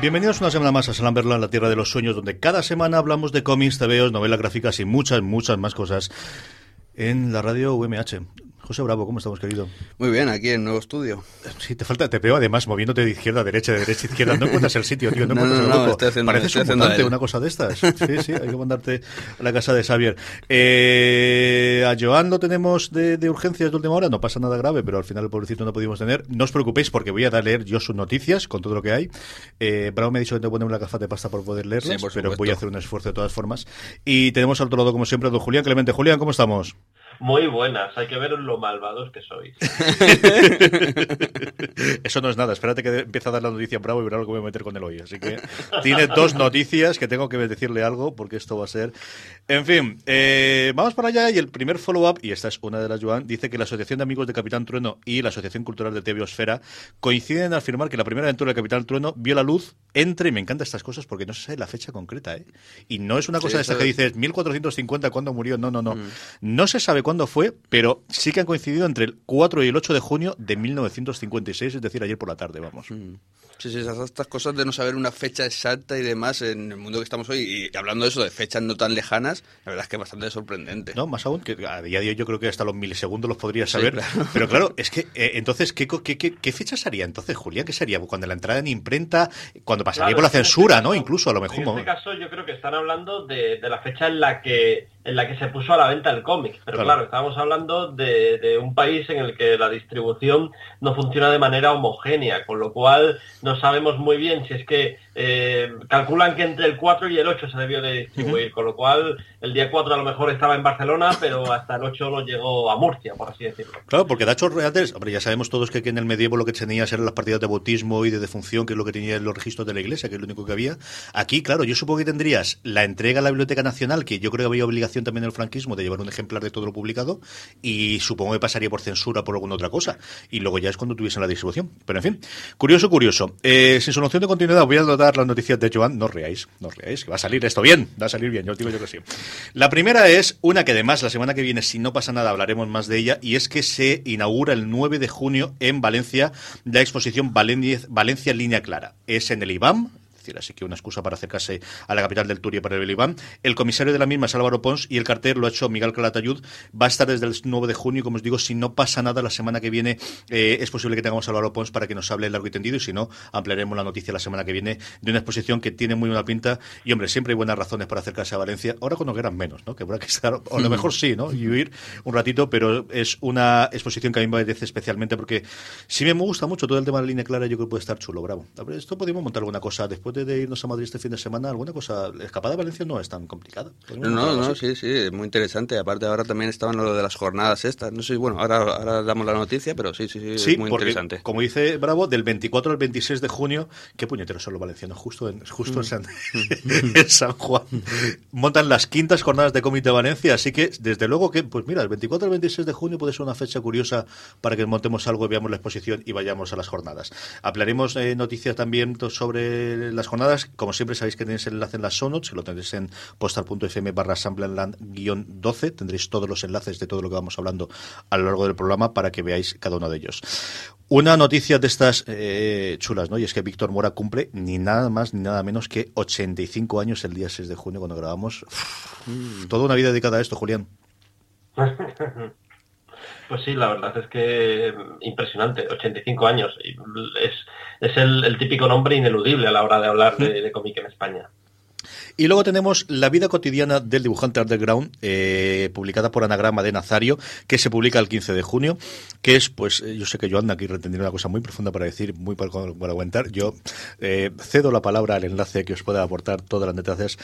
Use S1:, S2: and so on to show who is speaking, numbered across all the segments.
S1: Bienvenidos una semana más a Salamberland, la tierra de los sueños, donde cada semana hablamos de cómics, TVOs, novelas gráficas y muchas, muchas más cosas en la radio UMH. José Bravo, ¿cómo estamos, querido?
S2: Muy bien, aquí en nuevo estudio.
S1: Sí, te falta, te veo además moviéndote de izquierda a derecha, de derecha a izquierda. No encuentras el sitio, tío, no,
S2: No,
S1: encuentras
S2: no,
S1: el
S2: estoy haciendo-
S1: Pareces un mutante, una cosa de estas. Sí, sí, hay que mandarte a la casa de Xavier. Eh, a Joan lo tenemos de, de urgencias de última hora, no pasa nada grave, pero al final el pobrecito no pudimos tener. No os preocupéis porque voy a dar- leer yo sus noticias con todo lo que hay. Eh, Bravo me ha dicho que tengo que ponerme la gafa de pasta por poder leerlas,
S2: Sí, por
S1: pero voy a hacer un esfuerzo de todas formas. Y tenemos al otro lado, como siempre, a don Julián Clemente. Julián, ¿cómo estamos?
S3: Muy buenas, hay que ver lo malvados que sois.
S1: Eso no es nada, espérate que empiece a dar la noticia Bravo y verá lo que voy a meter con él hoy. Así que tiene dos noticias que tengo que decirle algo porque esto va a ser... En fin, eh, vamos para allá y el primer follow-up, y esta es una de las Joan, dice que la Asociación de Amigos de Capitán Trueno y la Asociación Cultural de Tebiosfera coinciden en afirmar que la primera aventura de Capitán Trueno vio la luz entre, y me encantan estas cosas porque no se sabe la fecha concreta, ¿eh? Y no es una cosa
S2: Sí,
S1: de esta
S2: eso
S1: que
S2: es-
S1: dices 1450 cuando murió, no, no, no. No se sabe cuándo fue, pero sí que han coincidido entre el 4 y el 8 de junio de 1956, es decir, ayer por la tarde, vamos.
S2: Sí, sí, esas, estas cosas de no saber una fecha exacta y demás en el mundo que estamos hoy. Y hablando de eso, de fechas no tan lejanas, la verdad es que es bastante sorprendente.
S1: No, más aún, que a día de hoy yo creo que hasta los milisegundos los podría
S2: Sí,
S1: saber.
S2: claro.
S1: Pero claro, es que eh, entonces, ¿qué, qué, qué, qué fecha sería entonces, Julián? ¿Qué sería? Cuando la entrada en imprenta, cuando pasaría
S3: Claro,
S1: por la
S3: este
S1: censura,
S3: caso-
S1: ¿no? Incluso, a lo mejor.
S3: En este caso yo creo que están hablando de, de la fecha en la que en la que se puso a la venta el cómic. Pero
S1: Claro.
S3: claro, estamos hablando de, de un país en el que la distribución no funciona de manera homogénea, con lo cual no sabemos muy bien si es que eh, calculan que entre el 4 y el 8 se debió de distribuir, con lo cual el día 4 a lo mejor estaba en Barcelona, pero hasta el 8 no llegó a Murcia, por así decirlo.
S1: Claro, porque de hechos reales, hombre, ya sabemos todos que aquí en el medievo lo que tenías eran las partidas de bautismo y de defunción, que es lo que tenía en los registros de la iglesia, que es lo único que había. Aquí, claro, yo supongo que tendrías la entrega a la Biblioteca Nacional, que yo creo que había obligación también del franquismo de llevar un ejemplar de todo lo publicado, y supongo que pasaría por censura por alguna otra cosa. Y luego ya es cuando tuviesen la distribución. Pero en fin, curioso, curioso. Eh, sin solución de continuidad, voy a dar las noticias de Joan. No reáis, no reáis, que va a salir esto bien, va a salir bien, yo os digo yo que sí. La primera es una que además la semana que viene, si no pasa nada, hablaremos más de ella, y es que se inaugura el 9 de junio en Valencia la exposición Valencia, Valencia Línea Clara. Es en el IBAM, decir, así que una excusa para acercarse a la capital del Turia para el Iván. El comisario de la misma es Álvaro Pons y el cartel lo ha hecho Miguel Calatayud. Va a estar desde el 9 de junio como os digo, si no pasa nada la semana que viene, eh, es posible que tengamos a Álvaro Pons para que nos hable largo y tendido y si no, ampliaremos la noticia la semana que viene de una exposición que tiene muy buena pinta y, hombre, siempre hay buenas razones para acercarse a Valencia. Ahora cuando quieran menos, ¿no? Que habrá que estar, o a lo mejor sí, ¿no? Y huir un ratito, pero es una exposición que a mí me apetece especialmente porque sí me gusta mucho todo el tema de la línea clara, yo creo que puede estar chulo, bravo. A ver, esto podemos montar alguna cosa después de, de irnos a Madrid este fin de semana, alguna cosa. La escapada a Valencia no es tan complicada.
S2: No, no, no, sí, sí, es muy interesante. Aparte ahora también estaban lo de las jornadas estas. No sé, bueno, ahora, ahora damos la noticia, pero sí, sí, sí,
S1: Sí,
S2: es muy
S1: porque,
S2: interesante.
S1: como dice Bravo, del 24 al 26 de junio, qué puñeteros son los valencianos, justo en, justo en, San, en San Juan. Montan las quintas jornadas de cómic de Valencia, así que desde luego que, pues mira, el 24 al 26 de junio puede ser una fecha curiosa para que montemos algo, veamos la exposición y vayamos a las jornadas. Hablaremos eh, noticias también sobre las jornadas, como siempre sabéis que tenéis el enlace en las show notes, que lo tendréis en postal.fm barra guión-12, tendréis todos los enlaces de todo lo que vamos hablando a lo largo del programa para que veáis cada uno de ellos. Una noticia de estas eh, chulas, ¿no? Y es que Víctor Mora cumple ni nada más ni nada menos que 85 años el día 6 de junio cuando grabamos. toda una vida dedicada a esto, Julián.
S3: Pues sí, la verdad es que impresionante, 85 años. Es, es el, típico nombre ineludible a la hora de hablar de, de cómic en España.
S1: Y luego tenemos La vida cotidiana del dibujante underground, eh, publicada por Anagrama de Nazario, que se publica el 15 de junio, que es, pues, eh, yo sé que yo aquí reteniendo una cosa muy profunda para decir, muy para, aguantar. Yo eh, cedo la palabra al enlace que os pueda aportar todas las detalles.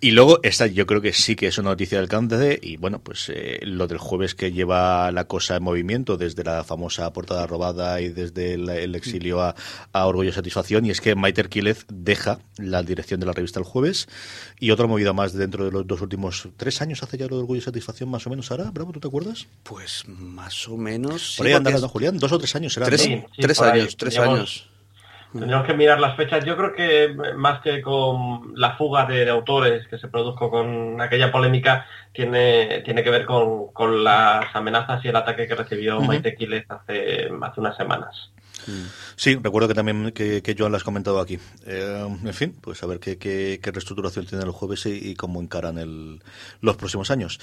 S1: Y luego, esta yo creo que sí que es una noticia del alcance, y bueno, pues lo del jueves que lleva la cosa en movimiento, desde la famosa portada robada y desde el, exilio a, Orgullo y Satisfacción, y es que Maiter Quílez deja la dirección de la revista el jueves. Y otra movida más dentro de los dos últimos tres años hace ya lo de Orgullo y Satisfacción, más o menos, ahora, Bravo, ¿tú te acuerdas?
S2: Pues más o menos.
S1: Por ahí sí, Julián, dos o tres años será.
S2: Tres, tres años, tres años.
S3: Tendríamos que mirar las fechas. Yo creo que más que con la fuga de, autores que se produjo con aquella polémica, tiene, tiene que ver con, las amenazas y el ataque que recibió Maite Quiles hace, hace unas semanas.
S1: Sí, recuerdo que también que, que Joan lo has comentado aquí. Eh, en fin, pues a ver qué, qué, reestructuración tiene el jueves y, cómo encaran el, los próximos años.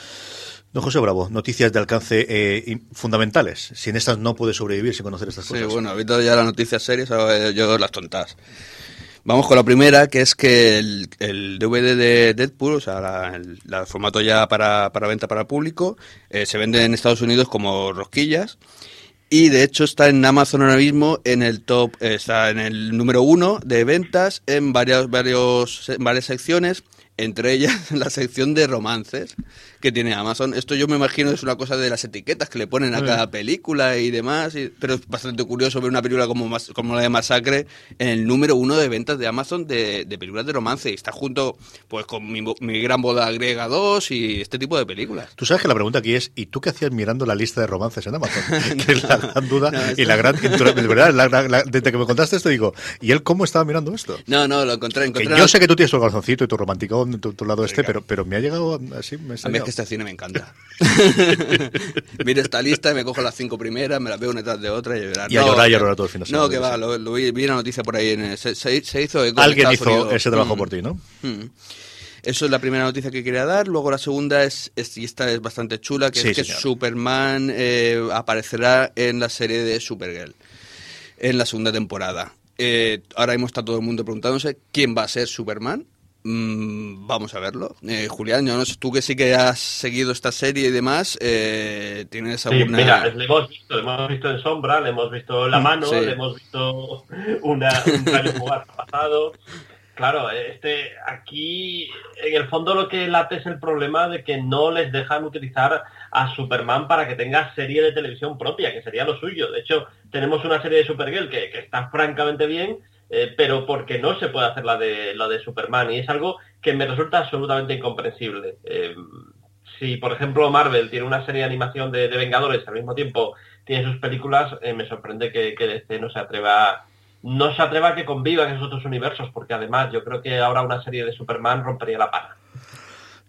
S1: Don José Bravo, noticias de alcance eh, fundamentales. Sin estas no puede sobrevivir sin conocer estas cosas.
S2: Sí, bueno, ahorita ya las noticias serias, yo las tontas. Vamos con la primera, que es que el, DVD de Deadpool, o sea, el, formato ya para, para, venta para público, eh, se vende en Estados Unidos como rosquillas y de hecho está en Amazon ahora mismo en el top, está en el número uno de ventas en varias, varios, varias secciones, entre ellas la sección de romances que tiene Amazon. Esto yo me imagino es una cosa de las etiquetas que le ponen a cada película y demás, pero es bastante curioso ver una película como, como la de Masacre en el número uno de ventas de Amazon de, películas de romance y está junto pues con mi, Gran Boda Griega 2 y este tipo de películas.
S1: Tú sabes que la pregunta aquí es, ¿y tú qué hacías mirando la lista de romances en Amazon? que es la gran duda y la gran... ¿verdad? desde que me contaste esto digo, ¿y él cómo estaba mirando esto?
S2: No, no, lo encontré. encontré
S1: yo sé que tú tienes tu calzoncito y tu romántico en tu, lado este, pero, pero me ha llegado así... Me
S2: a mí es que este cine me encanta. Mira esta lista y me cojo las cinco primeras, me las veo una detrás de otra y
S1: llorar. Y a llorar y a llorar todo el fin de semana.
S2: No, que va, lo, vi, vi, una noticia por ahí. En, se, se, hizo
S1: Alguien hizo ese trabajo mm. por ti, ¿no?
S2: Mm. Eso es la primera noticia que quería dar. Luego la segunda es, y esta es bastante chula, que es que Superman eh, aparecerá en la serie de Supergirl en la segunda temporada. Eh, ahora mismo está todo el mundo preguntándose quién va a ser Superman. Mm, vamos a verlo. Eh, Julián, yo no sé, tú que sí que has seguido esta serie y demás, eh, ¿tienes alguna...?
S3: Sí, mira, le hemos visto, le hemos visto en sombra, le hemos visto la mm, mano, le hemos visto una, un rayo jugar pasado. Claro, este aquí en el fondo lo que late es el problema de que no les dejan utilizar a Superman para que tenga serie de televisión propia, que sería lo suyo. De hecho, tenemos una serie de Supergirl que, que está francamente bien, eh, pero porque no se puede hacer la de, la de Superman. Y es algo que me resulta absolutamente incomprensible. Eh, si, por ejemplo, Marvel tiene una serie de animación de, Vengadores al mismo tiempo tiene sus películas, eh, me sorprende que, que DC no se atreva no se atreva a que convivan esos otros universos, porque además yo creo que ahora una serie de Superman rompería la pana.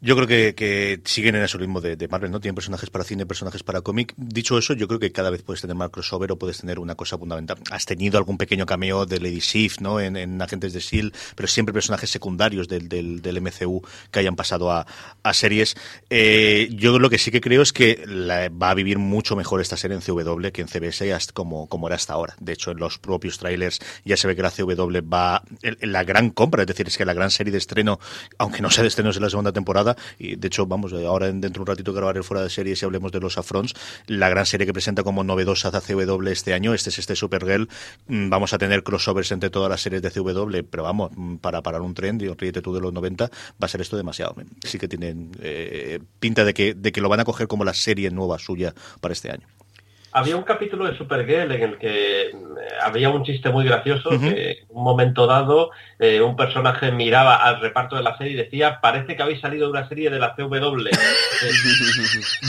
S1: Yo creo que, siguen en el ritmo de, Marvel, ¿no? Tienen personajes para cine, personajes para cómic. Dicho eso, yo creo que cada vez puedes tener más crossover o puedes tener una cosa fundamental. Has tenido algún pequeño cameo de Lady Sif, ¿no? En, Agentes de S.H.I.E.L.D., pero siempre personajes secundarios del, del, MCU que hayan pasado a, series. Eh, yo lo que sí que creo es que va a vivir mucho mejor esta serie en CW que en CBS como, como era hasta ahora. De hecho, en los propios trailers ya se ve que la CW va... En la gran compra, es decir, es que la gran serie de estreno, aunque no sea de estrenos en la segunda temporada, y de hecho, vamos, ahora dentro de un ratito grabaré fuera de series y hablemos de los Afrons, la gran serie que presenta como novedosa a CW este año, este es este Supergirl, mm, vamos a tener crossovers entre todas las series de CW, pero vamos, mm, para parar un tren, y ríete tú de los 90, va a ser esto demasiado. Sí que tienen eh, pinta de que, de que lo van a coger como la serie nueva suya para este año.
S3: Había un capítulo de Supergirl en el que eh, había un chiste muy gracioso que en un momento dado eh, un personaje miraba al reparto de la serie y decía parece que habéis salido de una serie de la CW.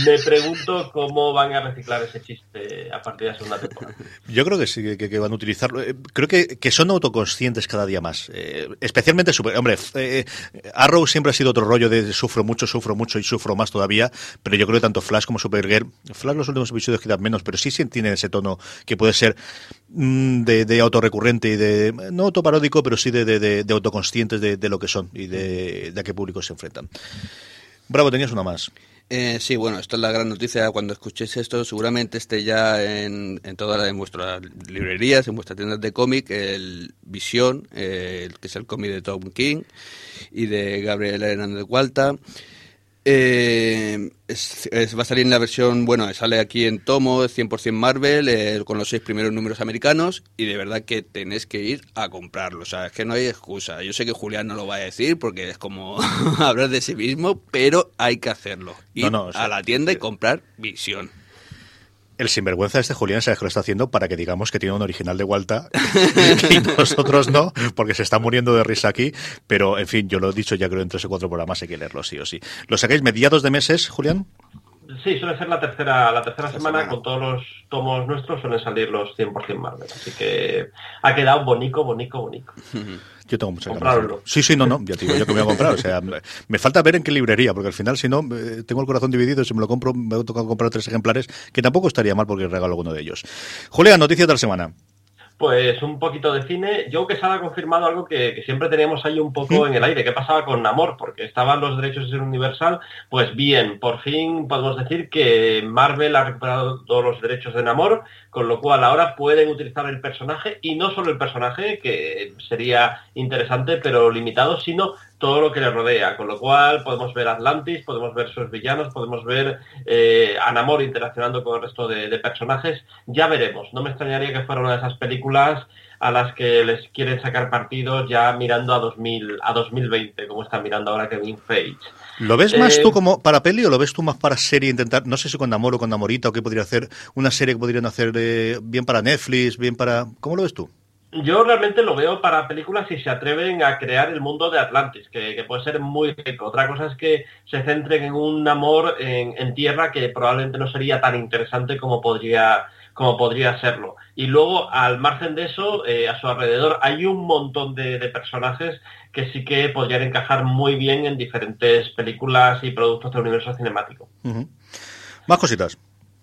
S3: Me pregunto cómo van a reciclar ese chiste a partir de la segunda temporada.
S1: Yo creo que sí, que, van a utilizarlo. Eh, creo que, que, son autoconscientes cada día más. especialmente, super, hombre, Arrow siempre ha sido otro rollo de sufro mucho, sufro mucho y sufro más todavía, pero yo creo que tanto Flash como Supergirl, Flash los últimos episodios quedan menos, pero sí, sí tiene ese tono que puede ser mm, de, de autorrecurrente y de, no autoparódico, pero sí de, de, de autoconscientes de, lo que son y de, a qué público se enfrentan. Bravo, tenías una más.
S2: Eh, sí, bueno, esto es la gran noticia. Cuando escuchéis esto, seguramente esté ya en, en todas vuestras librerías, en vuestras tiendas de cómic, el Visión, eh, que es el cómic de Tom King y de Gabriel Hernández Eh, va a salir en la versión, bueno, sale aquí en tomo 100% Marvel, eh, con los seis primeros números americanos, y de verdad que tenés que ir a comprarlo. O sea, es que no hay excusa. Yo sé que Julián no lo va a decir porque es como hablar de sí mismo, pero hay que hacerlo. Ir a la tienda y comprar Visión
S1: el sinvergüenza de este Julián sabes que lo está haciendo para que digamos que tiene un original de Walta y nosotros no, porque se está muriendo de risa aquí. Pero, en fin, yo lo he dicho ya creo en tres o cuatro programas, hay que leerlo sí o sí. ¿Lo sacáis mediados de meses, Julián?
S3: Sí, suele ser la tercera, la tercera semana, con todos los tomos nuestros suelen salir los 100% Marvel. Así que ha quedado bonito, bonito, bonito.
S1: Yo tengo muchas ganas. Sí, sí, no, no, ya digo yo que me voy a comprar. O sea, me falta ver en qué librería, porque al final, si no, eh, tengo el corazón dividido. Si me lo compro, me voy a tocar comprar tres ejemplares, que tampoco estaría mal porque regalo alguno de ellos. Julián, noticia de la semana.
S3: Pues un poquito de cine. Yo que se ha confirmado algo que, siempre teníamos ahí un poco en el aire. ¿Qué pasaba con Namor? Porque estaban los derechos de ser universal. Pues bien, por fin podemos decir que Marvel ha recuperado todos los derechos de Namor, con lo cual ahora pueden utilizar el personaje y no solo el personaje, que sería interesante pero limitado, sino todo lo que le rodea, con lo cual podemos ver Atlantis, podemos ver sus villanos, podemos ver eh, a Namor interaccionando con el resto de, personajes, ya veremos, no me extrañaría que fuera una de esas películas a las que les quieren sacar partidos ya mirando a 2000 a 2020, como están mirando ahora Kevin Feige.
S1: ¿Lo ves más eh, tú como para peli o lo ves tú más para serie? Intentar, no sé si con Namor o con Namorita o qué podría hacer, una serie que podrían hacer eh, bien para Netflix, bien para... ¿Cómo lo ves tú?
S3: Yo realmente lo veo para películas si se atreven a crear el mundo de Atlantis, que, puede ser muy rico. Otra cosa es que se centren en un amor en, tierra que probablemente no sería tan interesante como podría, como podría serlo. Y luego, al margen de eso, eh, a su alrededor hay un montón de, personajes que sí que podrían encajar muy bien en diferentes películas y productos del universo cinemático.
S1: Más cositas.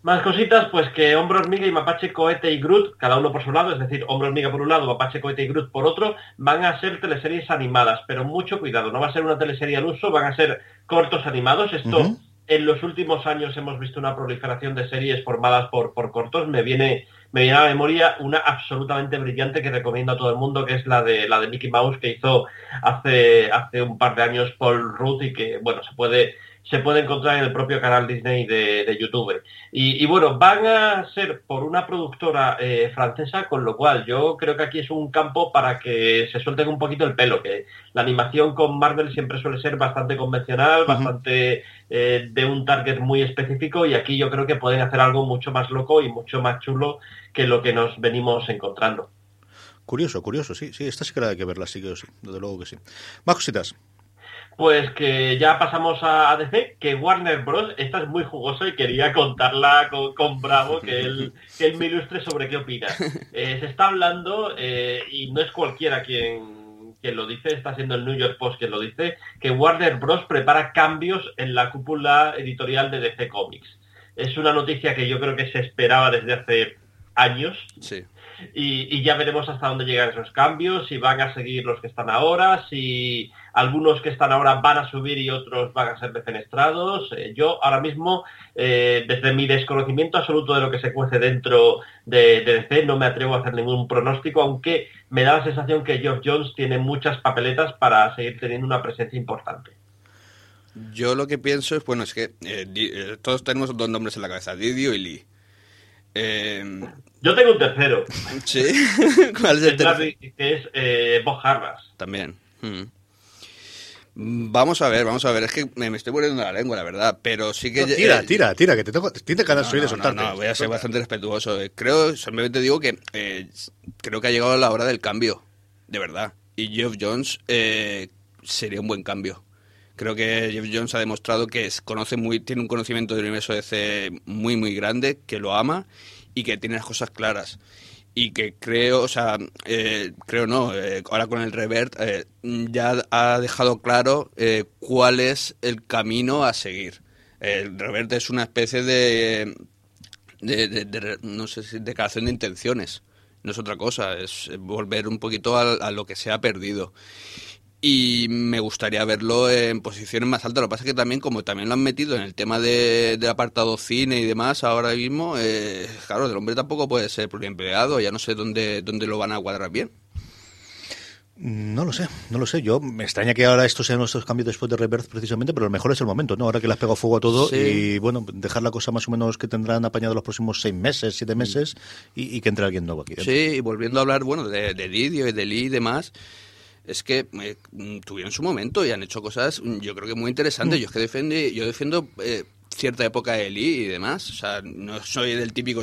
S3: Más cositas, pues que Hombro Hormiga y Mapache Cohete y Groot, cada uno por su lado, es decir, Hombro Hormiga por un lado, Mapache Cohete y Groot por otro, van a ser teleseries animadas, pero mucho cuidado, no va a ser una teleserie al uso, van a ser cortos animados. Esto, en los últimos años hemos visto una proliferación de series formadas por, cortos. Me viene, me viene a la memoria una absolutamente brillante que recomiendo a todo el mundo, que es la de la de Mickey Mouse que hizo hace, hace un par de años Paul Ruth y que, bueno, se puede se puede encontrar en el propio canal Disney de, YouTube. Y, bueno, van a ser por una productora eh, francesa, con lo cual yo creo que aquí es un campo para que se suelten un poquito el pelo, que la animación con Marvel siempre suele ser bastante convencional, bastante eh, de un target muy específico, y aquí yo creo que pueden hacer algo mucho más loco y mucho más chulo que lo que nos venimos encontrando.
S1: Curioso, curioso, sí, sí, esta sí que hay que verla, sí que sí, desde luego que sí. Más cositas.
S3: Pues que ya pasamos a DC, que Warner Bros. Esta es muy jugosa y quería contarla con, Bravo, que él, que él me ilustre sobre qué opina. Eh, se está hablando, eh, y no es cualquiera quien, quien lo dice, está siendo el New York Post quien lo dice, que Warner Bros. prepara cambios en la cúpula editorial de DC Comics. Es una noticia que yo creo que se esperaba desde hace años.
S2: Sí.
S3: Y, ya veremos hasta dónde llegan esos cambios, si van a seguir los que están ahora, si algunos que están ahora van a subir y otros van a ser defenestrados. Eh, yo ahora mismo, eh, desde mi desconocimiento absoluto de lo que se cuece dentro de, DC, no me atrevo a hacer ningún pronóstico, aunque me da la sensación que Geoff Jones tiene muchas papeletas para seguir teniendo una presencia importante.
S2: Yo lo que pienso es, bueno, es que eh, todos tenemos dos nombres en la cabeza, Didio y Lee.
S3: Em, Yo tengo un tercero.
S2: ¿Sí? ¿Cuál es el tercero?
S3: Que es eh, Bob Harras.
S2: También. Mm. Vamos a ver, vamos a ver. Es que me, estoy poniendo la lengua, la verdad. Pero sí que.
S1: tira, tira, tira, que te tengo. Tienes ganas no, de soltarte.
S2: No, voy a ser bastante respetuoso. Creo, simplemente digo que eh, creo que ha llegado la hora del cambio. De verdad. Y Jeff Jones eh, sería un buen cambio. Creo que Jeff Jones ha demostrado que conoce muy, tiene un conocimiento del universo DC muy, muy grande, que lo ama y que tiene las cosas claras y que creo, o sea, eh, creo no, eh, ahora con el Revert eh, ya ha dejado claro cuál es el camino a seguir. El Revert es una especie de, no sé si declaración de intenciones, no es otra cosa, es volver un poquito a lo que se ha perdido y me gustaría verlo en posiciones más altas. Lo que pasa es que también, como también lo han metido en el tema de, apartado cine y demás ahora mismo, eh, claro, el hombre tampoco puede ser pluriempleado, ya no sé dónde, dónde lo van a cuadrar bien.
S1: No lo sé, no lo sé. Yo me extraña que ahora estos sean nuestros cambios después de Rebirth precisamente, pero lo mejor es el momento, ¿no? Ahora que le has pegado fuego a todo y bueno, dejar la cosa más o menos que tendrán apañado los próximos seis meses, siete mm. meses y, que entre alguien nuevo aquí.
S2: Sí, y volviendo a hablar, bueno, de, de Lidio y de Lee y demás es que eh, tuvieron su momento y han hecho cosas, mm, yo creo que muy interesantes. Mm. Yo es que defiende, yo defiendo eh, cierta época de Lee y demás. O sea, no soy del típico.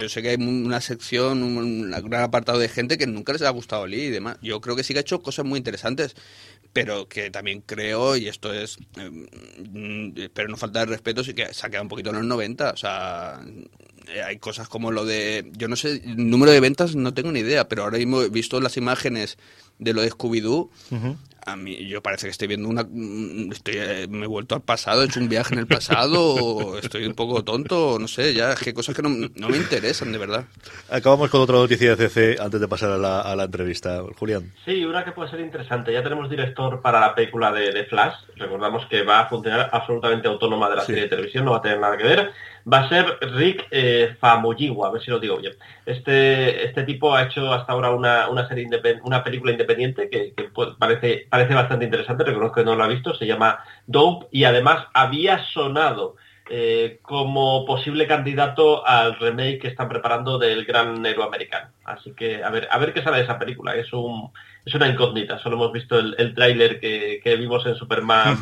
S2: Yo sé que hay una sección, un, gran apartado de gente que nunca les ha gustado Lee y demás. Yo creo que sí que ha hecho cosas muy interesantes, pero que también creo, y esto es, eh, pero no falta de respeto, sí que se ha quedado un poquito en los 90. O sea, eh, hay cosas como lo de, yo no sé, número de ventas no tengo ni idea, pero ahora mismo he visto las imágenes de lo de Scooby-Doo a mí yo parece que estoy viendo una mm, estoy, eh, me he vuelto al pasado he hecho un viaje en el pasado o estoy un poco tonto no sé ya es que cosas que no, no, me interesan de verdad.
S1: Acabamos con otra noticia de CC antes de pasar a la, a la, entrevista. Julián.
S3: Sí una que puede ser interesante. Ya tenemos director para la película de, de Flash. Recordamos que va a funcionar absolutamente autónoma de la serie de televisión no va a tener nada que ver. Va a ser Rick eh, Famuyiwa, a ver si lo digo bien. Este, este tipo ha hecho hasta ahora una, una serie una película independiente que, parece, parece bastante interesante, reconozco que no lo ha visto, se llama Dope y además había sonado eh, como posible candidato al remake que están preparando del gran héroe americano. Así que a ver, a ver qué sale de esa película. Es un, es una incógnita. Solo hemos visto el, el tráiler que, que, vimos en Superman,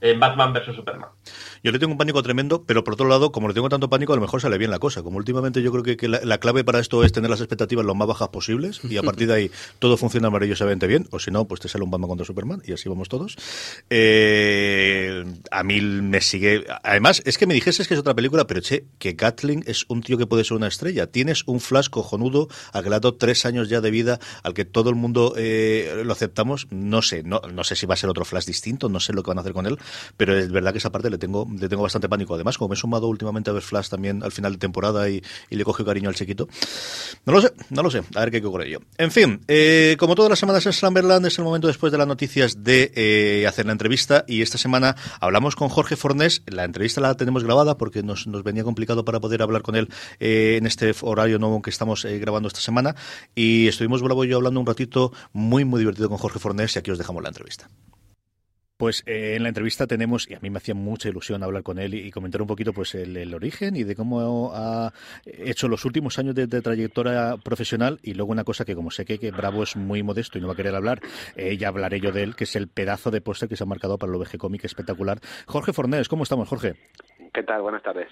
S3: en Batman vs Superman.
S1: Yo le tengo un pánico tremendo, pero por otro lado, como le tengo tanto pánico, a lo mejor sale bien la cosa. Como últimamente yo creo que, la, clave para esto es tener las expectativas lo más bajas posibles y a partir de ahí todo funciona maravillosamente bien, o si no, pues te sale un Batman contra Superman y así vamos todos. Eh, a mí me sigue... Además, es que me dijese que es otra película, pero che, que Gatling es un tío que puede ser una estrella. Tienes un flash cojonudo al que le ha dado tres años ya de vida, al que todo el mundo eh, lo aceptamos. No sé, no, no sé si va a ser otro flash distinto, no sé lo que van a hacer con él, pero es verdad que esa parte le tengo le tengo bastante pánico. Además, como me he sumado últimamente a ver Flash también al final de temporada y, le coge cariño al chiquito. No lo sé, no lo sé. A ver qué ocurre yo. En fin, eh, como todas las semanas en Slamberland es el momento después de las noticias de eh, hacer la entrevista y esta semana hablamos con Jorge Fornés. La entrevista la tenemos grabada porque nos, venía complicado para poder hablar con él eh, en este horario nuevo que estamos grabando esta semana y estuvimos Bravo yo hablando un ratito muy muy divertido con Jorge Fornés y aquí os dejamos la entrevista. Pues eh, en la entrevista tenemos, y a mí me hacía mucha ilusión hablar con él y, comentar un poquito pues el, origen y de cómo ha hecho los últimos años de, trayectoria profesional y luego una cosa que como sé que, que, Bravo es muy modesto y no va a querer hablar, eh, ya hablaré yo de él, que es el pedazo de póster que se ha marcado para el OVG Comic espectacular. Jorge Fornés, ¿cómo estamos, Jorge?
S4: ¿Qué tal? Buenas tardes.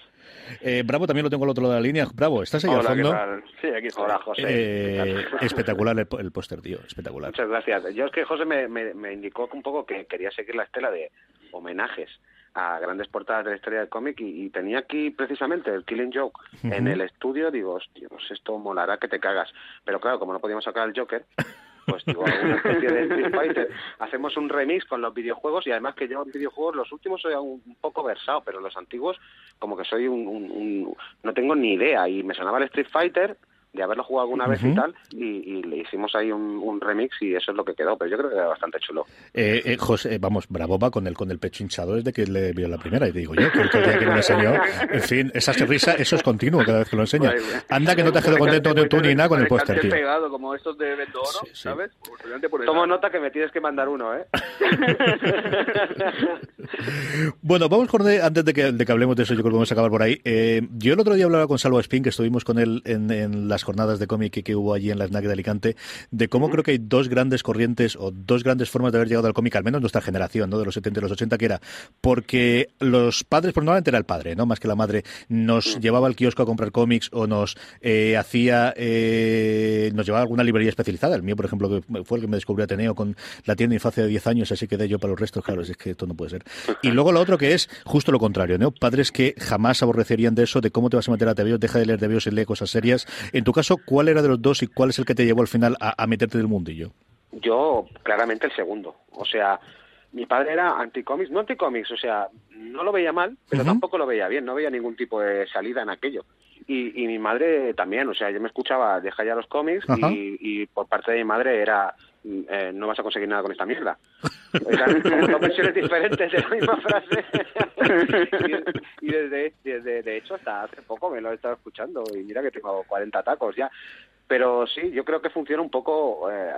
S1: Eh, Bravo también lo tengo al otro lado de la línea. Bravo, ¿estás ahí al fondo?
S4: Sí, aquí estoy. Hola, José.
S1: Eh, espectacular el, póster, tío, espectacular.
S4: Muchas gracias. Yo es que José me, me, indicó un poco que quería seguir la estela de homenajes a grandes portadas de la historia del cómic y, tenía aquí precisamente el Killing Joke en el estudio. Digo, hostia, pues esto molará que te cagas. Pero claro, como no podíamos sacar el Joker, pues digo, alguna especie de Street Fighter. Hacemos un remix con los videojuegos y además que yo en videojuegos los últimos soy un, poco versado, pero los antiguos como que soy un, un, no tengo ni idea y me sonaba el Street Fighter de haberlo jugado alguna vez y tal, y, le hicimos ahí un, remix y eso es lo que quedó, pero yo creo que era bastante chulo.
S1: Eh, eh, José, vamos, Bravo va con el, con el pecho hinchado desde que le vio la primera, y digo yo, que el día que me lo enseñó, en fin, esa risa, eso es continuo cada vez que lo enseña. Anda que no te has quedado contento de tú ni nada con el póster, tío.
S5: pegado como estos de ¿sabes?
S4: Tomo nota que me tienes que mandar uno, ¿eh?
S1: bueno, vamos, Jorge, antes de que, de que hablemos de eso, yo creo que vamos a acabar por ahí. Eh, yo el otro día hablaba con Salvo Spin, que estuvimos con él en, en las jornadas de cómic que, hubo allí en la SNAC de Alicante, de cómo creo que hay dos grandes corrientes o dos grandes formas de haber llegado al cómic, al menos nuestra generación, ¿no? de los 70 y los 80, que era porque los padres, pues normalmente era el padre, no más que la madre, nos llevaba al kiosco a comprar cómics o nos eh, hacía, eh, nos llevaba a alguna librería especializada. El mío, por ejemplo, que fue el que me descubrió Ateneo con la tienda de infancia de 10 años, así quedé yo para los restos, claro, es que esto no puede ser. Y luego lo otro que es justo lo contrario, ¿no? Padres que jamás aborrecerían de eso, de cómo te vas a meter a TVO, deja de leer TVO y lee cosas serias. En tu caso, ¿cuál era de los dos y cuál es el que te llevó al final a, meterte del mundillo?
S4: Yo, claramente el segundo. O sea, mi padre era anticómics, no anticómics, o sea, no lo veía mal, pero tampoco lo veía bien, no veía ningún tipo de salida en aquello. Y, mi madre también, o sea, yo me escuchaba, deja ya los cómics y, por parte de mi madre era, eh, no vas a conseguir nada con esta mierda. Eran dos versiones diferentes de la misma frase. y, desde, desde, de hecho, hasta hace poco me lo he estado escuchando y mira que tengo 40 tacos ya. Pero sí, yo creo que funciona un poco eh,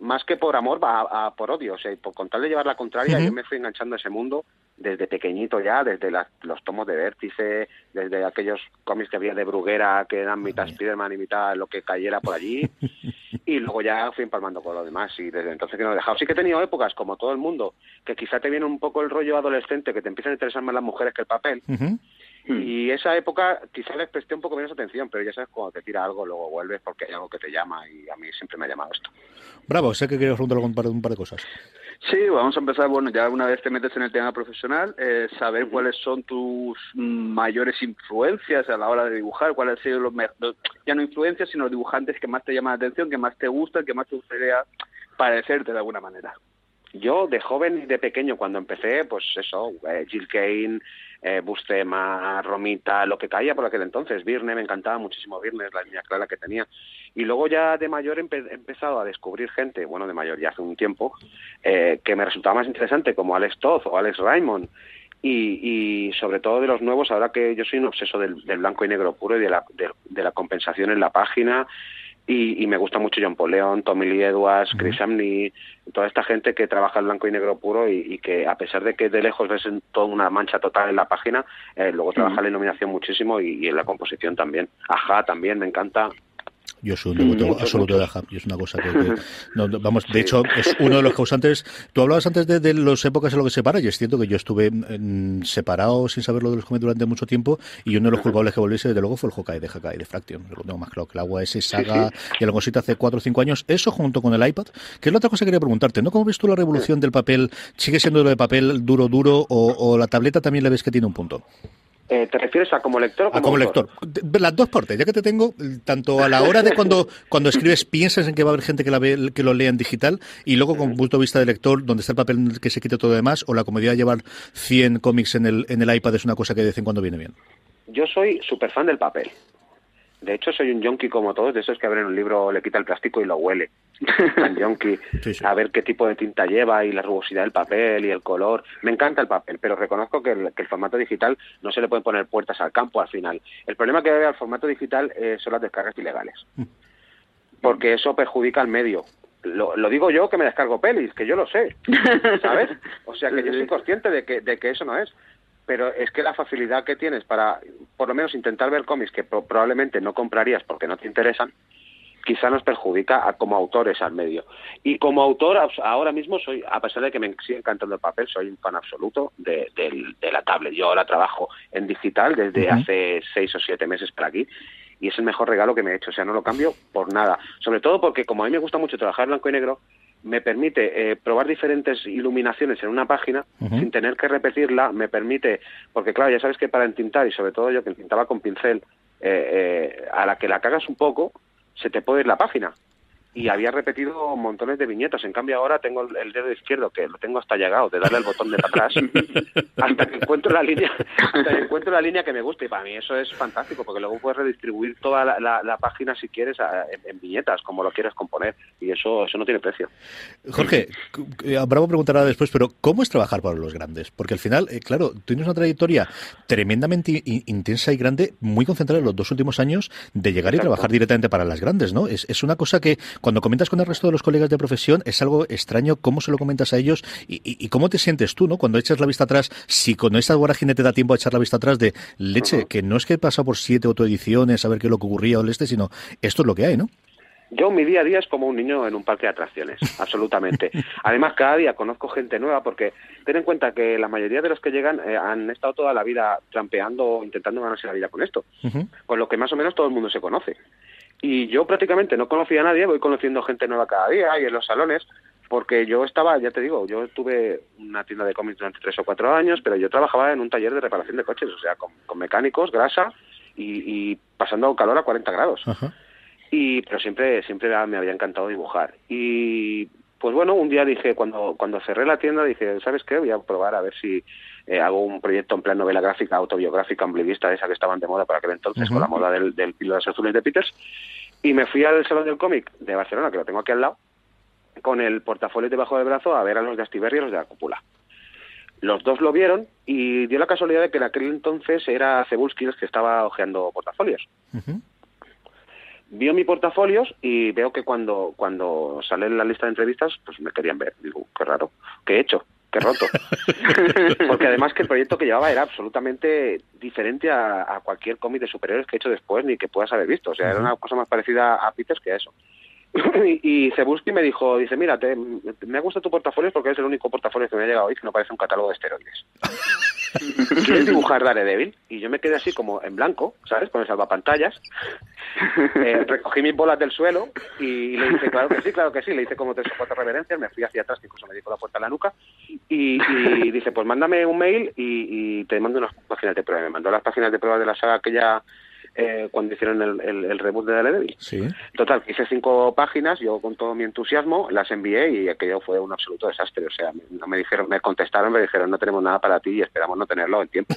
S4: más que por amor, va a, por odio. O sea, por, con tal de llevar la contraria, yo me fui enganchando a ese mundo desde pequeñito ya, desde los tomos de Vértice, desde aquellos cómics que había de Bruguera, que eran mitad Spiderman y mitad lo que cayera por allí. y luego ya fui empalmando con lo demás y desde entonces que no he dejado. Sí que he tenido épocas, como todo el mundo, que quizá te viene un poco el rollo adolescente, que te empiezan a interesar más las mujeres que el papel. Hmm. Y esa época quizá les presté un poco menos atención, pero ya sabes, cuando te tira algo, luego vuelves porque hay algo que te llama y a mí siempre me ha llamado esto.
S1: Bravo, sé que querías preguntar un par, un par de cosas.
S5: Sí, vamos a empezar, bueno, ya una vez te metes en el tema profesional, eh, saber cuáles son tus mayores influencias a la hora de dibujar, cuáles han sido los, ya no influencias, sino los dibujantes que más te llaman la atención, que más te gustan, que más te gustaría parecerte de alguna manera.
S4: Yo de joven y de pequeño cuando empecé, pues eso, eh, Jill Kane, eh, Bustema, Romita, lo que caía por aquel entonces, Virne, me encantaba muchísimo Virne, la línea clara que tenía. Y luego ya de mayor he empezado a descubrir gente, bueno, de mayor ya hace un tiempo, eh, que me resultaba más interesante, como Alex Toth o Alex Raymond. Y, y, sobre todo de los nuevos, ahora que yo soy un obseso del, blanco y negro puro y de la, de la compensación en la página y, me gusta mucho John Paul Leon, Tommy Lee Edwards, Chris Amney, toda esta gente que trabaja en blanco y negro puro y, que a pesar de que de lejos ves toda una mancha total en la página, eh, luego trabaja la iluminación muchísimo y, y, en la composición también. Ajá, también me encanta.
S1: Yo soy un devoto absoluto de Ahab y es una cosa que, vamos, de hecho es uno de los causantes. Tú hablabas antes de, de las épocas en lo que separa y es cierto que yo estuve separado sin saber lo de los cómics durante mucho tiempo y uno de los culpables que volviese desde luego fue el Hawkeye de Hawkeye de Fraction. Lo tengo más claro que el agua ese saga y algo así hace cuatro o cinco años. Eso junto con el iPad, que es la otra cosa que quería preguntarte, ¿no? ¿Cómo ves tú la revolución del papel? ¿Sigue siendo lo de papel duro, duro o, o la tableta también le ves que tiene un punto?
S4: Eh, ¿Te refieres a como lector o como,
S1: a como lector? Las dos partes, ya que te tengo, tanto a la hora de cuando, cuando escribes piensas en que va a haber gente que, la ve, que lo lea en digital y luego con punto de vista de lector, donde está el papel que se quite todo demás, o la comodidad de llevar 100 cómics en el, en el iPad es una cosa que de vez en cuando viene bien.
S4: Yo soy súper fan del papel. De hecho, soy un yonki como todos, de esos que abren un libro, le quita el plástico y lo huele. un yonki, a ver qué tipo de tinta lleva y la rugosidad del papel y el color. Me encanta el papel, pero reconozco que el, formato digital no se le pueden poner puertas al campo al final. El problema que hay al formato digital eh, son las descargas ilegales. Mm. Porque eso perjudica al medio lo, lo, digo yo que me descargo pelis, que yo lo sé, ¿sabes? O sea que yo soy consciente de que, de que eso no es. Pero es que la facilidad que tienes para, por lo menos, intentar ver cómics que probablemente no comprarías porque no te interesan, quizá nos perjudica a, como autores al medio. Y como autor, ahora mismo soy, a pesar de que me sigue encantando el papel, soy un fan absoluto de, la tablet. Yo ahora trabajo en digital desde hace seis o siete meses para aquí y es el mejor regalo que me he hecho. O sea, no lo cambio por nada. Sobre todo porque como a mí me gusta mucho trabajar blanco y negro, me permite eh, probar diferentes iluminaciones en una página sin tener que repetirla, me permite, porque claro, ya sabes que para entintar, y sobre todo yo que entintaba con pincel, eh, eh, a la que la cagas un poco, se te puede ir la página y había repetido montones de viñetas. En cambio ahora tengo el dedo izquierdo que lo tengo hasta llegado de darle al botón de atrás hasta que encuentro la línea, hasta que encuentro la línea que me gusta y para mí eso es fantástico porque luego puedes redistribuir toda la, página si quieres en, viñetas como lo quieres componer y eso eso no tiene precio.
S6: Jorge, eh, Bravo preguntará después, pero ¿cómo es trabajar para los grandes? Porque al final, eh, claro, tienes una trayectoria tremendamente intensa y grande, muy concentrada en los dos últimos años de llegar y trabajar directamente para las grandes, ¿no? Es, es una cosa que cuando comentas con el resto de los colegas de profesión, es algo extraño cómo se lo comentas a ellos y, cómo te sientes tú, ¿no? Cuando echas la vista atrás, si con esa vorágine te da tiempo a echar la vista atrás de leche, que no es que he pasado por siete autoediciones a ver qué es lo que ocurría o el este, sino esto es lo que hay, ¿no?
S4: Yo mi día a día es como un niño en un parque de atracciones, absolutamente. Además, cada día conozco gente nueva porque ten en cuenta que la mayoría de los que llegan eh, han estado toda la vida trampeando o intentando ganarse la vida con esto. Con lo que más o menos todo el mundo se conoce. Y yo prácticamente no conocía a nadie, voy conociendo gente nueva cada día y en los salones, porque yo estaba, ya te digo, yo tuve una tienda de cómics durante tres o cuatro años, pero yo trabajaba en un taller de reparación de coches, o sea, con, mecánicos, grasa y, pasando calor a 40 grados. Y, pero siempre, siempre me había encantado dibujar. Y pues bueno, un día dije, cuando, cuando cerré la tienda, dije, ¿sabes qué? Voy a probar a ver si eh, hago un proyecto en plan novela gráfica, autobiográfica, ombliguista, esa que estaban de moda para aquel entonces, con la moda del, del Píldoras Azules de Peters. Y me fui al Salón del Cómic de Barcelona, que lo tengo aquí al lado, con el portafolio debajo del brazo a ver a los de Astiberri y a los de la cúpula. Los dos lo vieron y dio la casualidad de que en aquel entonces era Cebulski el que estaba hojeando portafolios. Vio mi portafolios y veo que cuando, cuando sale la lista de entrevistas, pues me querían ver. Digo, qué raro, ¿qué he hecho? Qué roto. Porque además que el proyecto que llevaba era absolutamente diferente a, cualquier cómic de superhéroes que he hecho después ni que puedas haber visto. O sea, era una cosa más parecida a Peters que a eso. y, y me dijo, dice, mira, te, me gusta tu portafolio porque es el único portafolio que me ha llegado hoy que no parece un catálogo de esteroides. ¿Quieres dibujar Daredevil? Y yo me quedé así como en blanco, ¿sabes? Con el salvapantallas. Eh, recogí mis bolas del suelo y le dije, claro que sí, claro que sí. Le hice como tres o cuatro reverencias, me fui hacia atrás, que incluso me dijo la puerta en la nuca. Y, dice, pues mándame un mail y, te mando unas páginas de prueba. Me mandó las páginas de prueba de la saga que ya eh, cuando hicieron el, el, reboot de Daredevil.
S6: Sí.
S4: Total, hice cinco páginas, yo con todo mi entusiasmo las envié y aquello fue un absoluto desastre. O sea, me, me dijeron, me contestaron, me dijeron, no tenemos nada para ti y esperamos no tenerlo en tiempo.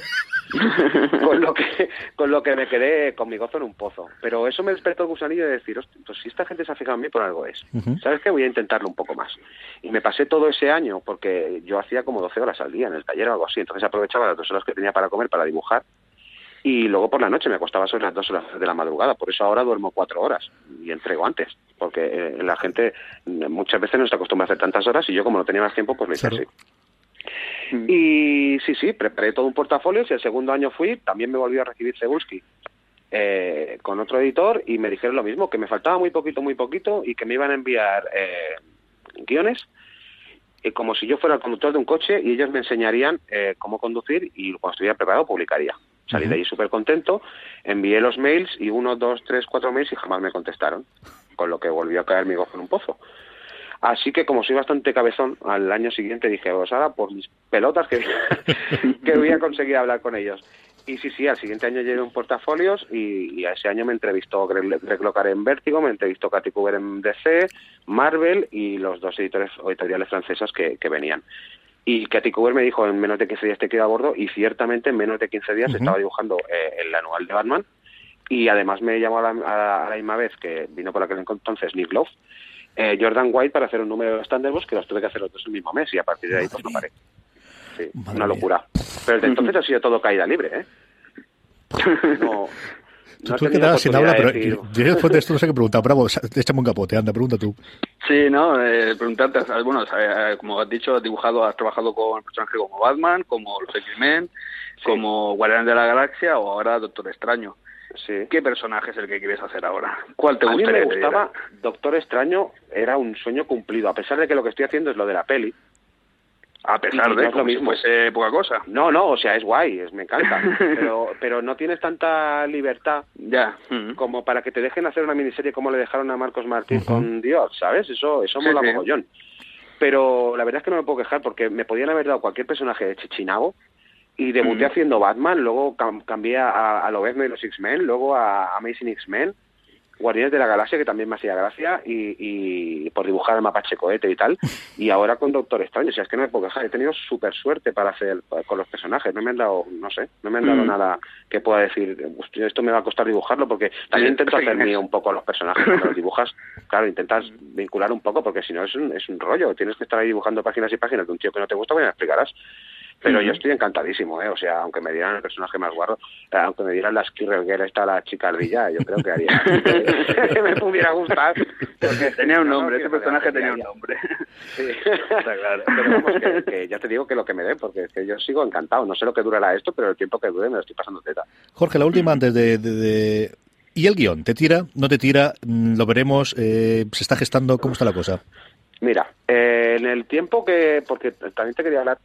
S4: con lo que con lo que me quedé con mi gozo en un pozo. Pero eso me despertó el gusanillo de decir, pues si esta gente se ha fijado en mí, por algo es. ¿Sabes qué? Voy a intentarlo un poco más. Y me pasé todo ese año, porque yo hacía como 12 horas al día en el taller o algo así, entonces aprovechaba las dos horas que tenía para comer, para dibujar, y luego por la noche me acostaba sobre las dos horas de la madrugada, por eso ahora duermo cuatro horas y entrego antes, porque eh, la gente muchas veces no se acostumbra a hacer tantas horas y yo como no tenía más tiempo pues me hice así. Mm. Y sí, sí, preparé todo un portafolio, si el segundo año fui, también me volvió a recibir Cebulski eh, con otro editor y me dijeron lo mismo, que me faltaba muy poquito, muy poquito y que me iban a enviar eh, guiones eh, como si yo fuera el conductor de un coche y ellos me enseñarían eh, cómo conducir y cuando estuviera preparado publicaría. Salí de ahí súper contento, envié los mails y uno, dos, tres, cuatro mails y jamás me contestaron, con lo que volvió a caer mi gozo en un pozo. Así que como soy bastante cabezón, al año siguiente dije, pues ahora por mis pelotas que, que voy a conseguir hablar con ellos. Y sí, sí, al siguiente año llegué un portafolios y, a ese año me entrevistó Greg, Greg en Vértigo, me entrevistó Katy Cooper en DC, Marvel y los dos editores o editoriales francesas que, venían. Y Katy Cooper me dijo, en menos de 15 días te quedo a bordo y ciertamente en menos de 15 días estaba dibujando eh, el anual de Batman y además me llamó a la, misma vez que vino por aquel entonces Nick Love, eh, Jordan White para hacer un número de Thunderbolts que los tuve que hacer los dos el mismo mes y a partir de ahí pues no paré. Sí, una locura. Pero desde entonces ha sido todo caída libre, ¿eh? No,
S6: tú, tú que sin habla, pero yo, después de esto no sé qué preguntar. Bravo, échame un capote, anda, pregunta tú.
S5: Sí, no, eh, preguntarte, bueno, eh, como has dicho, has dibujado, has trabajado con personajes como Batman, como los X-Men, como Guardián de la Galaxia o ahora Doctor Extraño. Sí. ¿Qué personaje es el que quieres hacer ahora? ¿Cuál te gustaría?
S4: A mí me gustaba Doctor Extraño, era un sueño cumplido, a pesar de que lo que estoy haciendo es lo de la peli.
S5: A pesar de que no fuese poca cosa.
S4: No, no, o sea, es guay, es, me encanta. pero, pero no tienes tanta libertad
S5: ya
S4: como para que te dejen hacer una miniserie como le dejaron a Marcos Martín con Dios, ¿sabes? Eso, eso mola mogollón. Pero la verdad es que no me puedo quejar porque me podían haber dado cualquier personaje de Chichinabo y debuté haciendo Batman, luego cambié a, a Lobezno y los X-Men, luego a Amazing X-Men Guardianes de la Galaxia, que también me hacía gracia, y, y por dibujar el mapache cohete y tal, y ahora con Doctor Extraño, o sea, es que no me puedo quejar, he tenido súper suerte para hacer con los personajes, no me han dado, no sé, no me han dado mm. nada que pueda decir, esto me va a costar dibujarlo, porque también intento hacer mío un poco a los personajes, cuando los dibujas, claro, intentas vincular un poco, porque si no es un, es un rollo, tienes que estar ahí dibujando páginas y páginas de un tío que no te gusta, bueno, explicarás. Pero yo estoy encantadísimo, ¿eh? O sea, aunque me dieran el personaje más guarro, eh, aunque me dieran la Skirrel Girl esta, la chica ardilla, yo creo que haría que me pudiera gustar.
S5: Porque tenía un nombre, ese personaje tenía un nombre.
S4: Sí, está claro. Pero vamos, que, ya te digo que lo que me dé, porque es que yo sigo encantado. No sé lo que durará esto, pero el tiempo que dure me lo estoy pasando teta.
S6: Jorge, la última antes de... ¿Y el guion? ¿Te tira? ¿No te tira? Mm, ¿Lo veremos? Eh, ¿Se está gestando? ¿Cómo está la cosa?
S4: Mira, eh, en el tiempo que... Porque también te quería hablar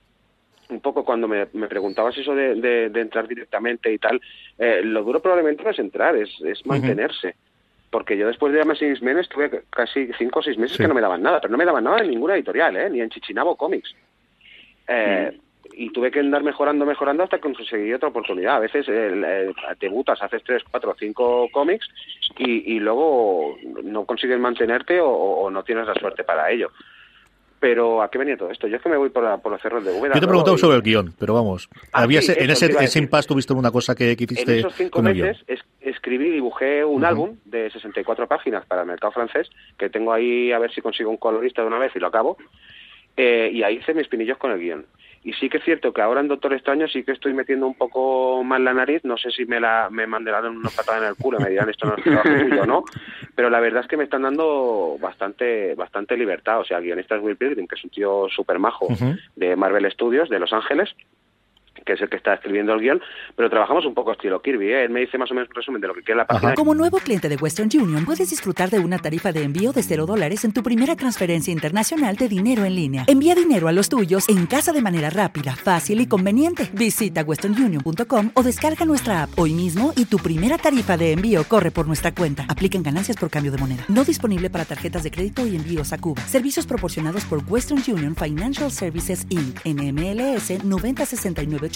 S4: un poco cuando me, preguntabas eso de, entrar directamente y tal, eh, lo duro probablemente no es entrar, es, es mantenerse. Porque yo después de Amazing X-Men estuve casi cinco o seis meses que no me daban nada, pero no me daban nada en ninguna editorial, ¿eh? ni en Chichinabo Comics. Eh, y tuve que andar mejorando, mejorando hasta que conseguí otra oportunidad. A veces eh, debutas, haces tres, cuatro, cinco cómics y, y luego no consigues mantenerte o, no tienes la suerte para ello. Pero ¿a qué venía todo esto? Yo es que me voy por, por los cerros de Úbeda.
S6: Yo te he preguntado sobre el guion, pero vamos. Ah, había en ese, ese impasse tuviste una cosa que, hiciste.
S4: En esos cinco meses escribí y dibujé un álbum de 64 páginas para el mercado francés, que tengo ahí a ver si consigo un colorista de una vez y lo acabo. Eh, y ahí hice mis pinillos con el guion. Y sí que es cierto que ahora en Doctor Extraño sí que estoy metiendo un poco más la nariz, no sé si me la me mandarán una patada en el culo, me dirán esto no es trabajo tuyo, ¿no? Pero la verdad es que me están dando bastante bastante libertad, o sea, el guionista es Will Pilgrim, que es un tío súper majo de Marvel Studios, de Los Ángeles, que es el que está escribiendo el guion, pero trabajamos un poco estilo Kirby, ¿eh? Él me dice más o menos un resumen de lo que quiere la página.
S7: Como nuevo cliente de Western Union, puedes disfrutar de una tarifa de envío de cero dólares en tu primera transferencia internacional de dinero en línea. Envía dinero a los tuyos en casa de manera rápida, fácil y conveniente. Visita westernunion.com o descarga nuestra app hoy mismo y tu primera tarifa de envío corre por nuestra cuenta. Aplican ganancias por cambio de moneda. No disponible para tarjetas de crédito y envíos a Cuba. Servicios proporcionados por Western Union Financial Services Inc. NMLS 9069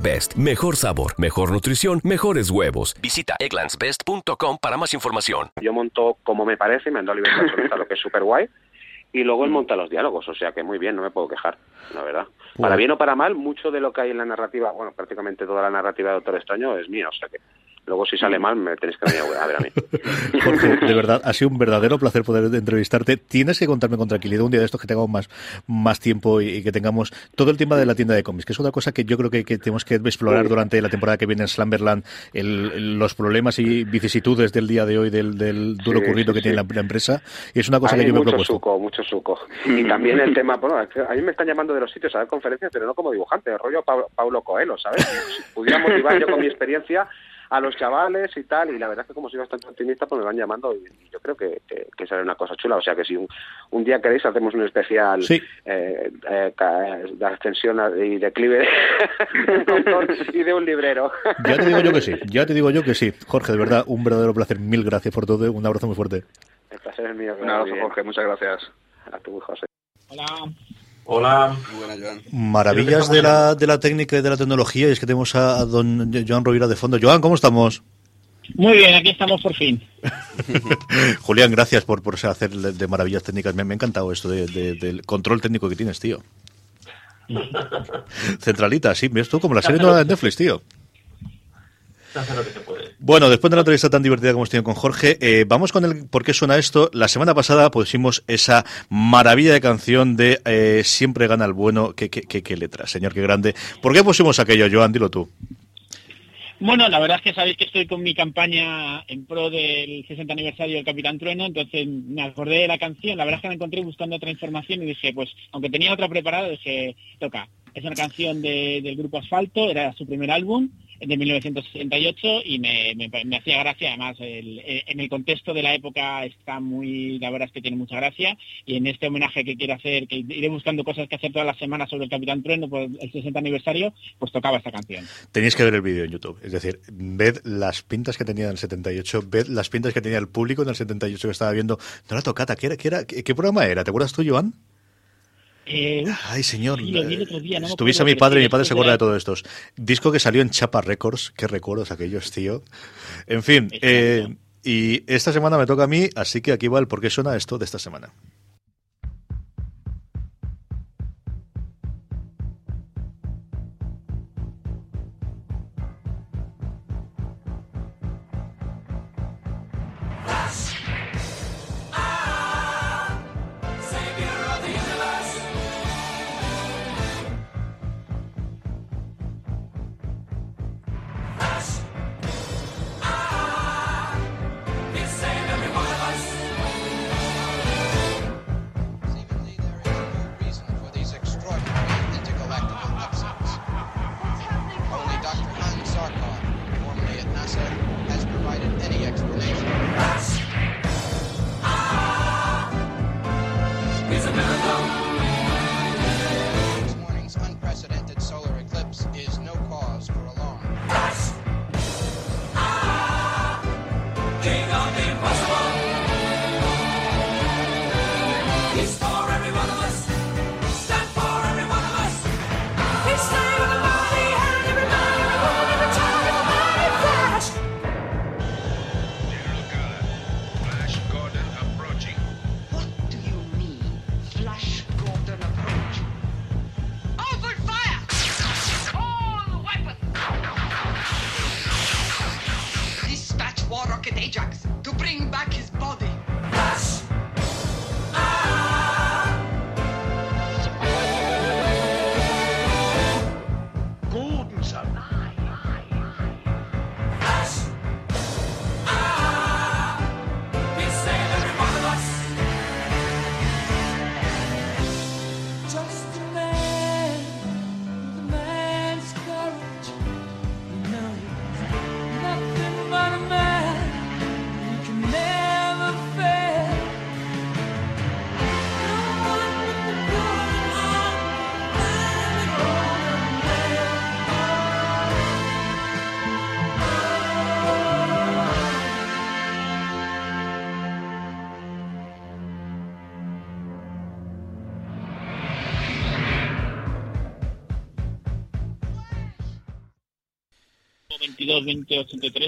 S8: Best. Mejor sabor, mejor nutrición, mejores huevos. Visita egglandsbest.com para más información.
S4: Yo monto como me parece, me han dado libertad absoluta, lo que es súper guay. Y luego él mm. monta los diálogos, o sea que muy bien, no me puedo quejar, la verdad. Para bien o para mal, mucho de lo que hay en la narrativa, bueno, prácticamente toda la narrativa de Doctor Extraño es mío, o sea que Luego, si sale mal, me tenéis que venir a ver a mí.
S6: Jorge, de verdad, ha sido un verdadero placer poder entrevistarte. Tienes que contarme con tranquilidad un día de estos que tengamos más, más tiempo y, que tengamos todo el tema de la tienda de cómics, que es otra cosa que yo creo que, tenemos que explorar durante la temporada que viene en Slumberland, el, los problemas y vicisitudes del día de hoy, del, del duro currito que tiene la, empresa. Y es una cosa que yo me he propuesto.
S4: Suco, mucho suco. Y también el tema, bueno, a mí me están llamando de los sitios a dar conferencias, pero no como dibujante, el rollo Paulo Coelho, ¿sabes? Si pudiera motivar yo con mi experiencia a los chavales y tal, y la verdad es que como soy bastante optimista, pues me van llamando y, yo creo que, que, será una cosa chula. O sea que si un, día queréis hacemos un especial eh, eh, de ascensión y declive y de un librero.
S6: Ya te digo yo que sí, ya te digo yo que sí. Jorge, de verdad, un verdadero placer. Mil gracias por todo. Un abrazo muy fuerte.
S4: El placer es mío.
S5: Un abrazo, Jorge. Muchas gracias.
S4: A tu, José.
S3: Hola. Hola.
S6: Maravillas de la, de la técnica y de la tecnología. Y es que tenemos a, don Joan Rovira de fondo. Joan, ¿cómo estamos?
S9: Muy bien, aquí estamos por fin.
S1: Julián, gracias por, por hacer de, maravillas técnicas. Me, ha encantado esto del control técnico que tienes, tío. Centralita, sí, ves tú como la serie nueva de Netflix, tío. Bueno, después de la entrevista tan divertida que hemos tenido con Jorge, eh, vamos con el por qué suena esto. La semana pasada pusimos esa maravilla de canción de eh, Siempre gana el bueno. ¿Qué, qué, qué, letra, señor, qué grande. ¿Por qué pusimos aquello, Joan? Dilo tú.
S9: Bueno, la verdad es que sabéis que estoy con mi campaña en pro del 60 aniversario del Capitán Trueno, entonces me acordé de la canción, la verdad es que me encontré buscando otra información y dije, pues, aunque tenía otra preparada, dije, toca. Es una canción del grupo Asfalto, era su primer álbum, de 1968 y me, me, hacía gracia, además eh, en el contexto de la época está muy, la verdad es que tiene mucha gracia y en este homenaje que quiero hacer, que iré buscando cosas que hacer todas las semanas sobre el Capitán Trueno por el 60 aniversario, pues tocaba esta canción.
S1: Tenéis que ver el vídeo en YouTube, es decir, ved las pintas que tenía en el 78, ved las pintas que tenía el público en el 78 que estaba viendo, no la tocata, ¿qué, era, qué, era, qué programa era? ¿Te acuerdas tú, Joan?
S9: Eh,
S1: Ay, señor. Estuviste a mi padre y mi padre se acuerda de todos estos. Disco que salió en Chapa Records. Qué recuerdos aquellos, tío. En fin. Eh, y esta semana me toca a mí, así que aquí va el por qué suena esto de esta semana.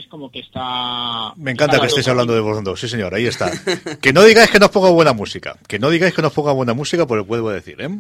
S9: Como que está...
S1: Me encanta que estéis hablando de Bond sí señor, ahí está. que no digáis que nos ponga buena música, que no digáis que nos ponga buena música, porque puedo decir, ¿eh?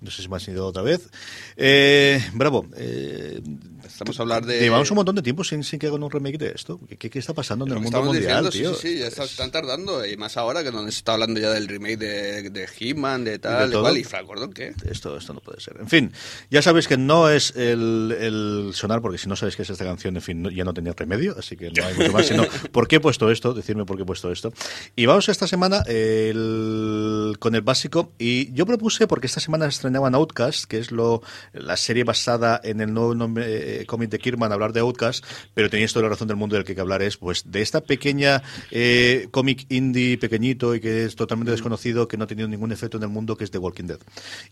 S1: No sé si me ha sido otra vez. Eh, bravo. Eh,
S2: Estamos a hablar de.
S1: Llevamos un montón de tiempo sin, sin que hagan un remake de esto. ¿Qué, qué está pasando en el mundo mundial, tío?
S2: Sí, sí, ya están tardando. Y más ahora que donde se está hablando ya del remake de, de He-Man, de tal, de igual. Y Frank ¿qué?
S1: Esto, esto no puede ser. En fin, ya sabéis que no es el, el sonar, porque si no sabéis qué es esta canción, en fin, ya no tenía remedio. Así que no hay mucho más. Sino, ¿por qué he puesto esto? Decirme por qué he puesto esto. Y vamos esta semana el, con el básico. Y yo propuse, porque esta semana estrenaban Outcast, que es lo la serie basada en el nuevo nombre, eh, cómic de Kirman, hablar de Outcast, pero tenéis toda la razón del mundo del que hay que hablar es pues de esta pequeña eh, cómic indie pequeñito y que es totalmente desconocido, que no ha tenido ningún efecto en el mundo, que es The Walking Dead.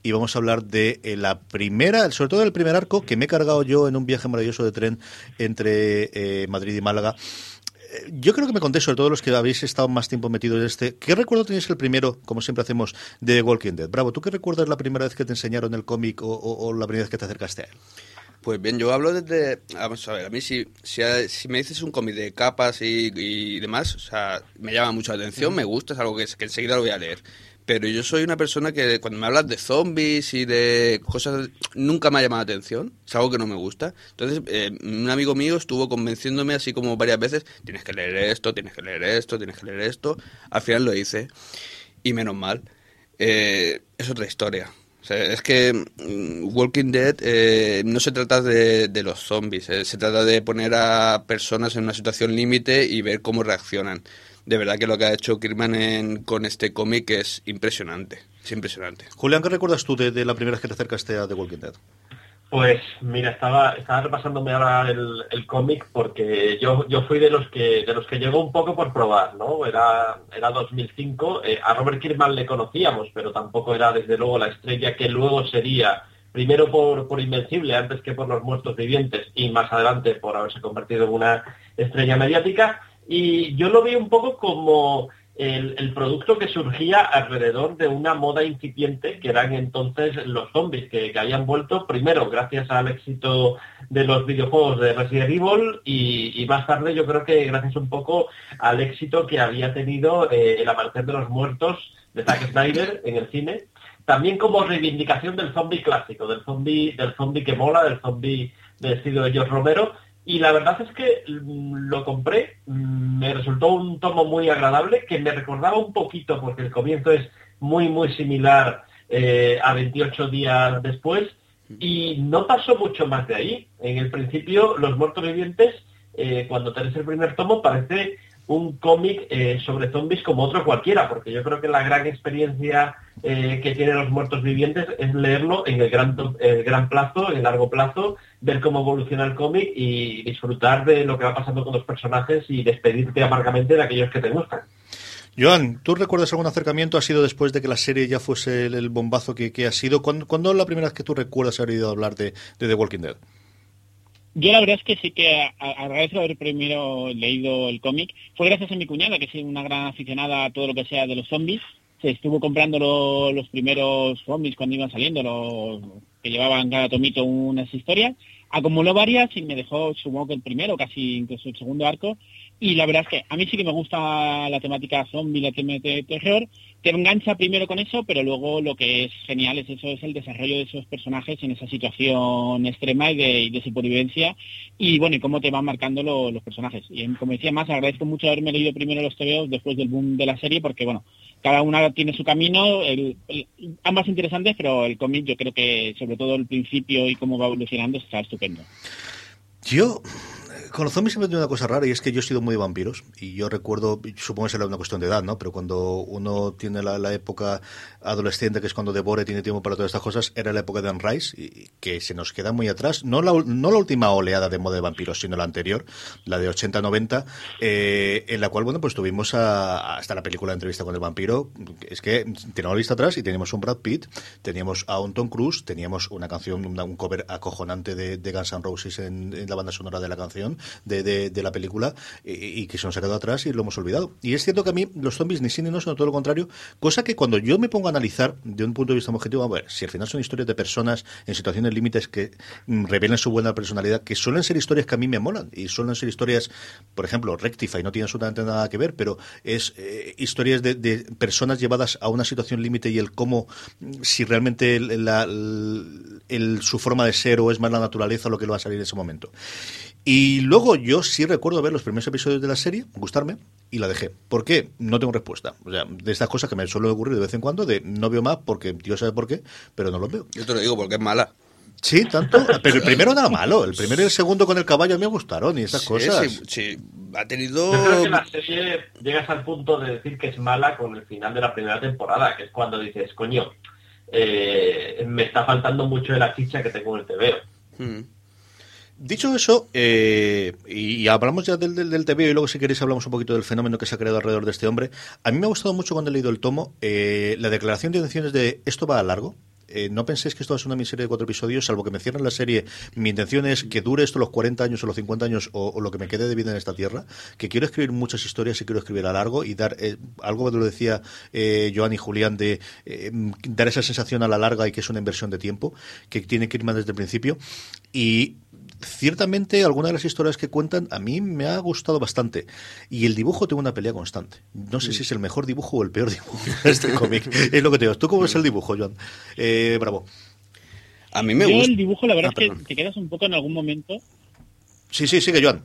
S1: Y vamos a hablar de eh, la primera, sobre todo del primer arco, que me he cargado yo en un viaje maravilloso de tren entre Madrid y Málaga yo creo que me conté, sobre todo los que habéis estado más tiempo metidos en este. ¿Qué recuerdo tenéis el primero, como siempre hacemos, de Walking Dead? Bravo, ¿tú qué recuerdas la primera vez que te enseñaron el cómic o, o, la primera vez que te acercaste a él?
S2: Pues bien, yo hablo desde... Vamos a ver, a mí si, si, si me dices un cómic de capas y, demás, o sea, me llama mucho la atención, me gusta, es algo que enseguida lo voy a leer. Pero yo soy una persona que cuando me hablas de zombies y de cosas, nunca me ha llamado la atención. Es algo que no me gusta. Entonces, eh, un amigo mío estuvo convenciéndome así como varias veces, tienes que leer esto, tienes que leer esto, tienes que leer esto. Al final lo hice. Y menos mal. Eh, es otra historia. O sea, es que mm, Walking Dead eh, no se trata de, de los zombies, se trata de poner a personas en una situación límite y ver cómo reaccionan de verdad que lo que ha hecho Kirman con este cómic es impresionante. Es impresionante.
S1: Julián, ¿qué recuerdas tú de, la primera vez que te acercaste a The Walking Dead?
S3: Pues mira, estaba, estaba repasándome ahora el, cómic porque yo, yo fui de los que de los que llegó un poco por probar, ¿no? Era, era 2005, eh, a Robert Kirkman le conocíamos, pero tampoco era desde luego la estrella que luego sería, primero por, por Invencible, antes que por Los Muertos Vivientes, y más adelante por haberse convertido en una estrella mediática, y yo lo vi un poco como el, producto que surgía alrededor de una moda incipiente que eran entonces los zombies que, habían vuelto primero gracias al éxito de los videojuegos de Resident Evil y, más tarde yo creo que gracias un poco al éxito que había tenido eh, el amanecer de los muertos de Zack Snyder en el cine. También como reivindicación del zombie clásico del zombie del zombie que mola del zombie del estilo de George Romero y la verdad es que mm, lo compré, mm, me resultó un tomo muy agradable, que me recordaba un poquito, porque el comienzo es muy, muy similar eh, a 28 días después, y no pasó mucho más de ahí. En el principio, Los Muertos Vivientes, eh, cuando tenés el primer tomo, parece un cómic eh, sobre zombies como otro cualquiera, porque yo creo que la gran experiencia eh, que tienen los muertos vivientes es leerlo en el gran, el gran plazo, en el largo plazo, ver cómo evoluciona el cómic y disfrutar de lo que va pasando con los personajes y despedirte amargamente de aquellos que te gustan.
S1: Joan, ¿tú recuerdas algún acercamiento? ¿Ha sido después de que la serie ya fuese el, bombazo que, ha sido? ¿Cuándo, es la primera vez que tú recuerdas haber oído hablar de, de The Walking Dead?
S9: Yo la verdad es que sí que agradezco haber primero leído el cómic. Fue gracias a mi cuñada, que es una gran aficionada a todo lo que sea de los zombies. Se estuvo comprando los primeros zombies cuando iban saliendo, los que llevaban cada tomito unas historias. Acumuló varias y me dejó, supongo que el primero, casi incluso el segundo arco. Y la verdad es que a mí sí que me gusta la temática zombie, la temática de terror te engancha primero con eso, pero luego lo que es genial es eso, es el desarrollo de esos personajes en esa situación extrema y de, supervivencia y bueno, y cómo te van marcando los personajes. Y como decía más, agradezco mucho haberme leído primero los TVOs después del boom de la serie porque bueno, cada una tiene su camino, ambas interesantes, pero el cómic yo creo que sobre todo el principio y cómo va evolucionando está estupendo.
S1: Yo con los zombies siempre tiene una cosa rara y es que yo he sido muy de vampiros y yo recuerdo, supongo que será una cuestión de edad, ¿no? Pero cuando uno tiene la, época adolescente, que es cuando devore tiene tiempo para todas estas cosas, era la época de Anne Rice, y, que se nos queda muy atrás. No la, última oleada de moda de vampiros, sino la anterior, la de 80-90, eh, en la cual, bueno, pues tuvimos hasta la película de entrevista con el vampiro. Es que teníamos la lista atrás y teníamos un Brad Pitt, teníamos a un Tom Cruise, teníamos una canción, un cover acojonante de, Guns N' Roses en la banda sonora de la canción de, la película y, que se nos ha quedado atrás y lo hemos olvidado. Y es cierto que a mí los zombies ni sí ni no, sino todo lo contrario, cosa que cuando yo me pongo a analizar de un punto de vista objetivo, a ver, si al final son historias de personas en situaciones límites que mm, revelen su buena personalidad, que suelen ser historias que a mí me molan y suelen ser historias, por ejemplo, Rectify no tiene absolutamente nada que ver, pero es eh, historias de, personas llevadas a una situación límite y el cómo, si realmente su forma de ser o es más la naturaleza lo que lo va a salir en ese momento. Y luego yo sí recuerdo ver los primeros episodios de la serie, gustarme, y la dejé. ¿Por qué? No tengo respuesta. O sea, de estas cosas que me suele ocurrir de vez en cuando, de no veo más porque Dios sabe por qué, pero no los veo.
S2: Yo te lo digo porque es mala.
S1: Sí, tanto. Pero el primero nada malo. El primero y el segundo con el caballo me gustaron y esas cosas.
S2: Sí, sí, ha tenido.
S3: Yo creo que la serie llegas al punto de decir que es mala con el final de la primera temporada, que es cuando dices, coño, eh, me está faltando mucho de la chicha que tengo en el TVO. Hmm.
S1: Dicho eso, eh, y, hablamos ya del, del, TV y luego si queréis hablamos un poquito del fenómeno que se ha creado alrededor de este hombre. A mí me ha gustado mucho cuando he leído el tomo eh, la declaración de intenciones de esto va a largo. Eh, no penséis que esto es una miniserie de cuatro episodios, salvo que me cierren la serie. Mi intención es que dure esto los 40 años o los 50 años o, lo que me quede de vida en esta tierra. Que quiero escribir muchas historias y quiero escribir a largo y dar algo que lo decía Joan y Julián de dar esa sensación a la larga y que es una inversión de tiempo que tiene que ir más desde el principio. Y ciertamente alguna de las historias que cuentan a mí me ha gustado bastante. Y el dibujo tengo una pelea constante. No sé si es el mejor dibujo o el peor dibujo de este cómic. es lo que te digo. ¿Tú cómo ves el dibujo, Joan? Eh, bravo.
S2: A mí me
S9: Yo
S2: gusta.
S9: el dibujo, la verdad
S2: Ah,
S9: es que te quedas un poco en algún momento.
S1: Sí, sí, sigue, Joan.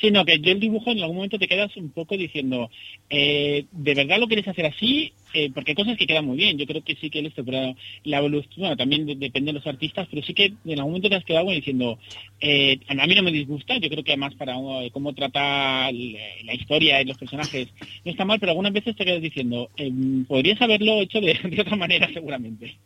S9: Sí, no, que yo el dibujo en algún momento te quedas un poco diciendo, eh, ¿de verdad lo quieres hacer así? Eh, porque hay cosas que quedan muy bien. Yo creo que sí que esto, pero la evolución, bueno, también de- depende de los artistas, pero sí que en algún momento te has quedado diciendo, eh, a mí no me disgusta, yo creo que además para eh, cómo trata el- la historia y los personajes no está mal, pero algunas veces te quedas diciendo, eh, podrías haberlo hecho de, de otra manera seguramente.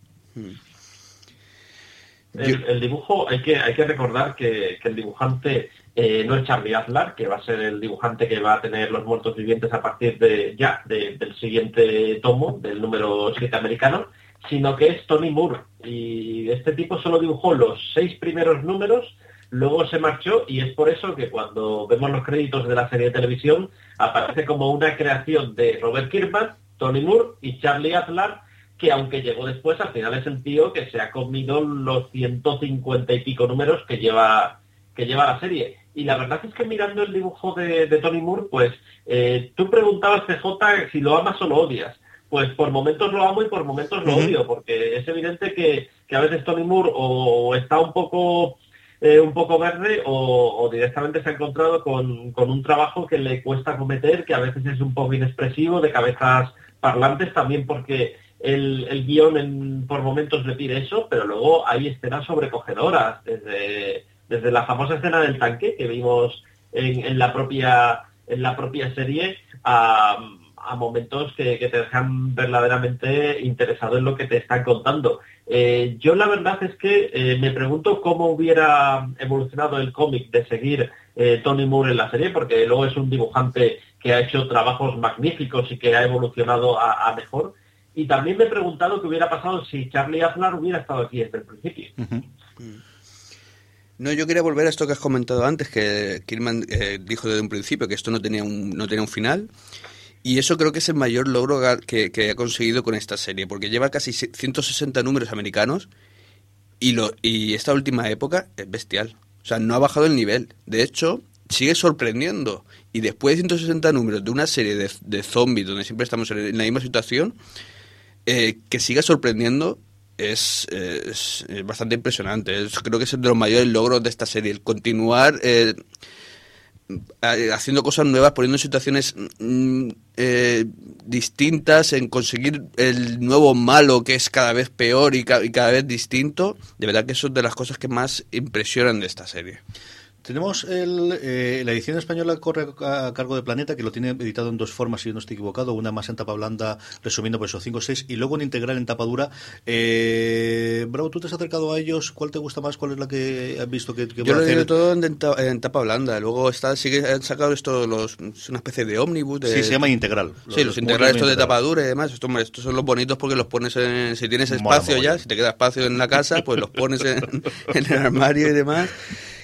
S3: El, el dibujo, hay que, hay que recordar que, que el dibujante eh, no es Charlie Azlar, que va a ser el dibujante que va a tener los muertos vivientes a partir de ya de- del siguiente tomo, del número 7 americano, sino que es Tony Moore. Y este tipo solo dibujó los seis primeros números, luego se marchó y es por eso que cuando vemos los créditos de la serie de televisión aparece como una creación de Robert Kirkman, Tony Moore y Charlie Azlar, que aunque llegó después, al final es el tío que se ha comido los 150 y pico números que lleva que lleva la serie. Y la verdad es que mirando el dibujo de, de Tony Moore, pues eh, tú preguntabas, CJ, si lo amas o lo odias. Pues por momentos lo amo y por momentos lo odio, porque es evidente que, que a veces Tony Moore o está un poco eh, un poco verde o, o directamente se ha encontrado con, con un trabajo que le cuesta cometer, que a veces es un poco inexpresivo, de cabezas parlantes, también porque el, el guion en- por momentos le pide eso, pero luego hay escenas sobrecogedoras, desde, desde la famosa escena del tanque que vimos en, en la propia en la propia serie a, a momentos que, que te dejan verdaderamente interesado en lo que te están contando. Eh, yo la verdad es que eh, me pregunto cómo hubiera evolucionado el cómic de seguir eh, Tony Moore en la serie, porque luego es un dibujante que ha hecho trabajos magníficos y que ha evolucionado a, a mejor. Y también me he preguntado qué hubiera pasado si Charlie Aznar hubiera estado aquí desde el principio.
S2: No, yo quería volver a esto que has comentado antes, que Kirman eh, dijo desde un principio que esto no tenía un, no tenía un final. Y eso creo que es el mayor logro que, que ha conseguido con esta serie, porque lleva casi se- 160 números americanos y, lo, y esta última época es bestial. O sea, no ha bajado el nivel. De hecho, sigue sorprendiendo. Y después de 160 números de una serie de, de zombies donde siempre estamos en la misma situación, eh, que siga sorprendiendo es, es- bastante impresionante. Es- creo que es de los mayores logros de esta serie, el continuar eh, ha- haciendo cosas nuevas, poniendo situaciones mm, eh, distintas, en conseguir el nuevo malo que es cada vez peor y, y cada vez distinto. De verdad que eso es de las cosas que más impresionan de esta serie.
S1: Tenemos el, eh, la edición española corre a cargo de Planeta, que lo tiene editado en dos formas, si no estoy equivocado. Una más en tapa blanda, resumiendo por eso 5 o 6, y luego un integral en tapa dura. Eh, Bravo, ¿tú te has acercado a ellos? ¿Cuál te gusta más? ¿Cuál es la que has visto que, que
S2: Yo lo he leído todo en, en ta- en tapa blanda. Luego está, sí que han sacado esto, los, es una especie de ómnibus. De,
S1: Sí, se llama integral.
S2: Sí, los integrales estos de tapa dura y demás. Estos, estos son los bonitos porque los pones en... Si tienes
S1: Mola
S2: espacio ya, si te queda espacio en la casa, pues los pones en, en el armario y demás.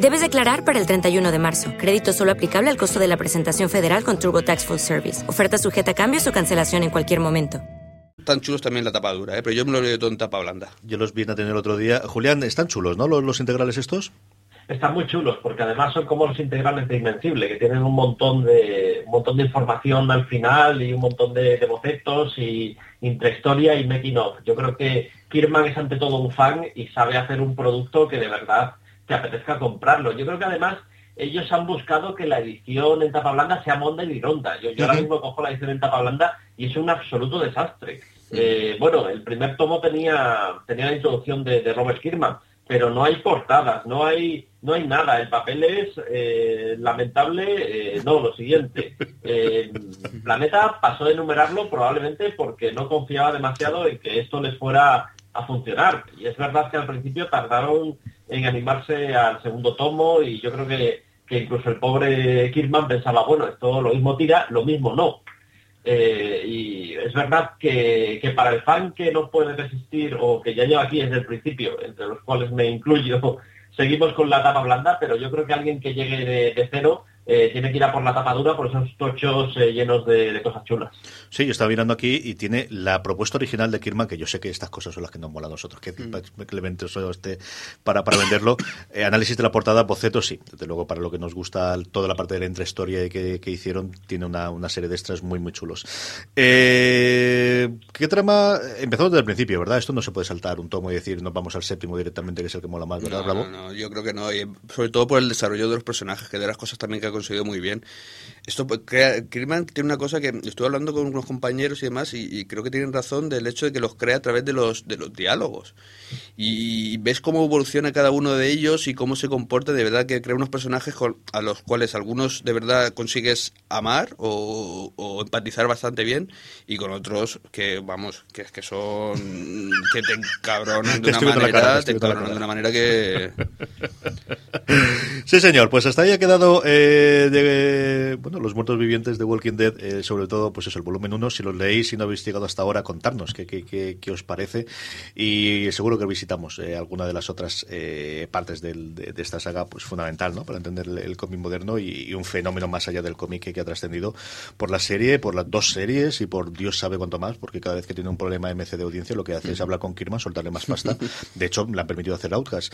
S10: Debes declarar para el 31 de marzo. Crédito solo aplicable al costo de la presentación federal con TurboTax Full Service. Oferta sujeta a cambios o cancelación en cualquier momento.
S2: tan chulos también la tapa dura, ¿eh? pero yo me lo he todo en tapa blanda.
S1: Yo los vine a tener otro día. Julián, están chulos, ¿no? Los, los integrales estos.
S3: Están muy chulos porque además son como los integrales de Invencible, que tienen un montón de un montón de información al final y un montón de, de bocetos y intrahistoria y making of. Yo creo que Kirman es ante todo un fan y sabe hacer un producto que de verdad te apetezca comprarlo. Yo creo que además ellos han buscado que la edición en tapa blanda sea monda y ronda. Yo, yo ahora mismo cojo la edición en tapa blanda y es un absoluto desastre. Eh, bueno, el primer tomo tenía, tenía la introducción de, de Robert Kirkman, pero no hay portadas, no hay, no hay nada. El papel es eh, lamentable, eh, no, lo siguiente. Planeta pasó de enumerarlo probablemente porque no confiaba demasiado en que esto les fuera a funcionar. Y es verdad que al principio tardaron en animarse al segundo tomo y yo creo que, que incluso el pobre Kirman pensaba, bueno, esto lo mismo tira, lo mismo no. Eh, y es verdad que, para el fan que no puede resistir o que ya lleva aquí desde el principio, entre los cuales me incluyo, seguimos con la tapa blanda, pero yo creo que alguien que llegue de cero eh, tiene que ir a por la tapadura por esos tochos eh, llenos de, cosas chulas.
S1: Sí, yo estaba mirando aquí y tiene la propuesta original de Kirman, que yo sé que estas cosas son las que nos mola a nosotros, que mm. este para, para venderlo. Eh, análisis de la portada, boceto, sí. Desde luego, para lo que nos gusta toda la parte de la intrahistoria que, que hicieron, tiene una, una, serie de extras muy, muy chulos. ¿Qué trama? Empezamos desde el principio, ¿verdad? Esto no se puede saltar un tomo y decir nos vamos al séptimo directamente, que es el que mola más, ¿verdad,
S2: no, No, yo creo que no. sobre todo por el desarrollo de los personajes, que de las cosas también que conseguido muy bien. Esto pues, crea, tiene una cosa que estuve hablando con unos compañeros y demás y, creo que tienen razón del hecho de que los crea a través de los de los diálogos. Y ves cómo evoluciona cada uno de ellos y cómo se comporta de verdad que crea unos personajes a los cuales algunos de verdad consigues amar o, empatizar bastante bien y con otros que vamos que que son que te encabronan de una manera te encabronan de una manera que
S1: sí señor pues hasta ahí ha quedado eh, de bueno los muertos vivientes de Walking Dead eh, sobre todo pues eso el volumen 1 si los leéis y no habéis llegado hasta ahora contarnos qué, qué, qué, qué os parece y seguro que visitamos eh, alguna de las otras eh, partes de, esta saga, pues fundamental, ¿no? Para entender el, cómic moderno y, un fenómeno más allá del cómic que, ha trascendido por la serie, por las dos series y por Dios sabe cuánto más, porque cada vez que tiene un problema MC de audiencia, lo que hace es hablar con Kirman, soltarle más pasta. De hecho, le han permitido hacer Outcast,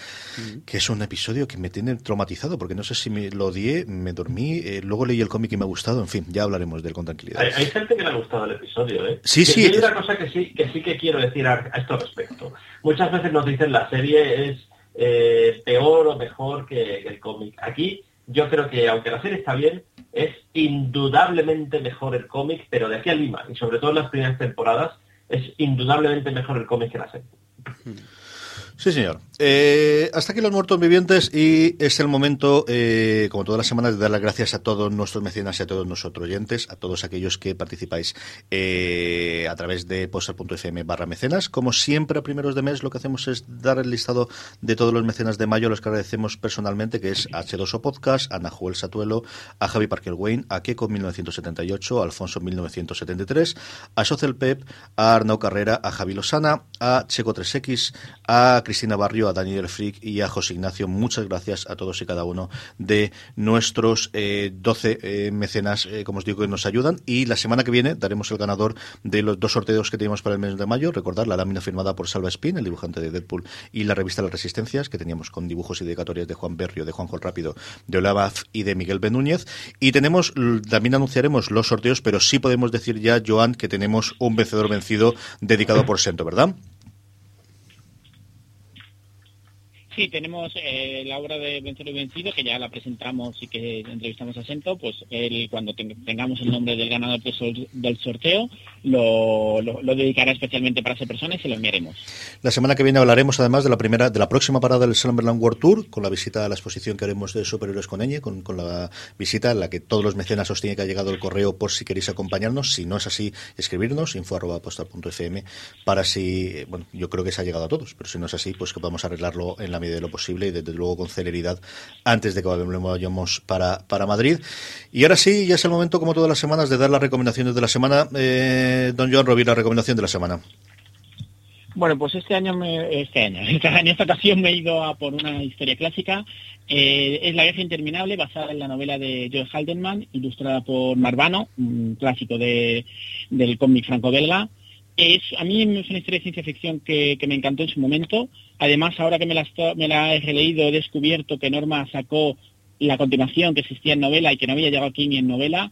S1: que es un episodio que me tiene traumatizado, porque no sé si me lo odié, me dormí, eh, luego leí el cómic y me ha gustado, en fin, ya hablaremos de él con tranquilidad.
S3: Hay, gente que le ha gustado el episodio, ¿eh?
S1: Sí, sí.
S3: Hay una cosa que sí, que sí que quiero decir a, a esto respecto. Muchas veces nos dicen la serie es eh, peor o mejor que, el cómic. Aquí yo creo que aunque la serie está bien, es indudablemente mejor el cómic, pero de aquí a Lima, y sobre todo en las primeras temporadas, es indudablemente mejor el cómic que la serie.
S1: Sí, señor. Eh, hasta aquí los muertos vivientes y es el momento, eh, como todas las semanas, de dar las gracias a todos nuestros mecenas y a todos nuestros oyentes, a todos aquellos que participáis eh, a través de poster.fm barra mecenas. Como siempre, a primeros de mes, lo que hacemos es dar el listado de todos los mecenas de mayo, los que agradecemos personalmente, que es H2O Podcast, a Nahuel Satuelo, a Javi Parker Wayne, a Keiko 1978, a Alfonso 1973, a Social Pep, a Arnau Carrera, a Javi Lozana, a Checo 3X, a Cristina Barrio, a Daniel Frick y a José Ignacio. Muchas gracias a todos y cada uno de nuestros eh, 12 eh, mecenas, eh, como os digo, que nos ayudan. Y la semana que viene daremos el ganador de los dos sorteos que tenemos para el mes de mayo. Recordar la lámina firmada por Salva Spin, el dibujante de Deadpool, y la revista Las Resistencias, que teníamos con dibujos y dedicatorias de Juan Berrio, de Juanjo Rápido, de Olabaz y de Miguel Benúñez. Y tenemos, también anunciaremos los sorteos, pero sí podemos decir ya, Joan, que tenemos un vencedor vencido dedicado por Sento, ¿verdad?
S9: Sí, tenemos eh, la obra de Vencedor y Vencido, que ya la presentamos y que entrevistamos a Sento, pues él, cuando tengamos el nombre del ganador del sorteo, lo, dedicará especialmente para esa persona y se lo enviaremos.
S1: La semana que viene hablaremos además de la primera, de la próxima parada del Slumberland World Tour, con la visita a la exposición que haremos de Superhéroes con Eñe, con, la visita en la que todos los mecenas os tiene que ha llegado el correo por si queréis acompañarnos. Si no es así, escribirnos, info.postal.fm, para si, bueno, yo creo que se ha llegado a todos, pero si no es así, pues que podamos arreglarlo en la de lo posible y desde luego con celeridad antes de que vayamos para, para Madrid. Y ahora sí, ya es el momento, como todas las semanas, de dar las recomendaciones de la semana. Eh, don Joan Rovira, la recomendación de la semana.
S9: Bueno, pues este año, me, este año, en esta ocasión me he ido a por una historia clásica. Eh, es La guerra interminable, basada en la novela de Joe Haldenman, ilustrada por Marvano, un clásico de, del cómic franco-belga. Es, a mí es una historia de ciencia ficción que, me encantó en su momento. Además, ahora que me la, me la he releído, he descubierto que Norma sacó la continuación que existía en novela y que no había llegado aquí ni en novela.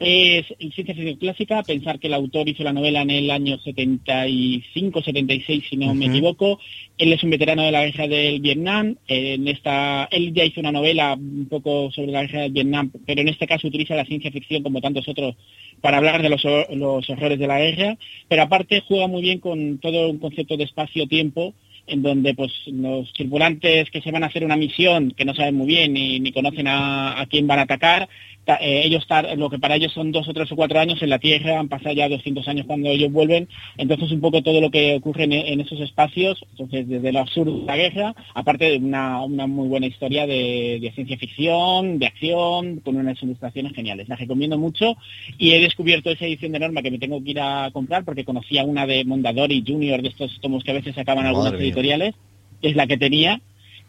S9: Es ciencia ficción clásica, pensar que el autor hizo la novela en el año 75, 76, si no me equivoco. Él es un veterano de la guerra del Vietnam. En esta, él ya hizo una novela un poco sobre la guerra del Vietnam, pero en este caso utiliza la ciencia ficción como tantos otros para hablar de los, los horrores de la guerra, pero aparte juega muy bien con todo un concepto de espacio-tiempo, en donde pues los tripulantes que se van a hacer una misión, que no saben muy bien ni, ni conocen a, quién van a atacar, eh, ellos lo que para ellos son dos o tres o cuatro años en la Tierra, han pasado ya 200 años cuando ellos vuelven, entonces un poco todo lo que ocurre en, esos espacios, entonces desde lo absurdo de la guerra, aparte de una, muy buena historia de, ciencia ficción, de acción, con unas ilustraciones geniales. La recomiendo mucho y he descubierto esa edición de Norma que me tengo que ir a comprar porque conocía una de Mondadori Junior, de estos tomos que a veces sacaban algunas editoriales, que es la que tenía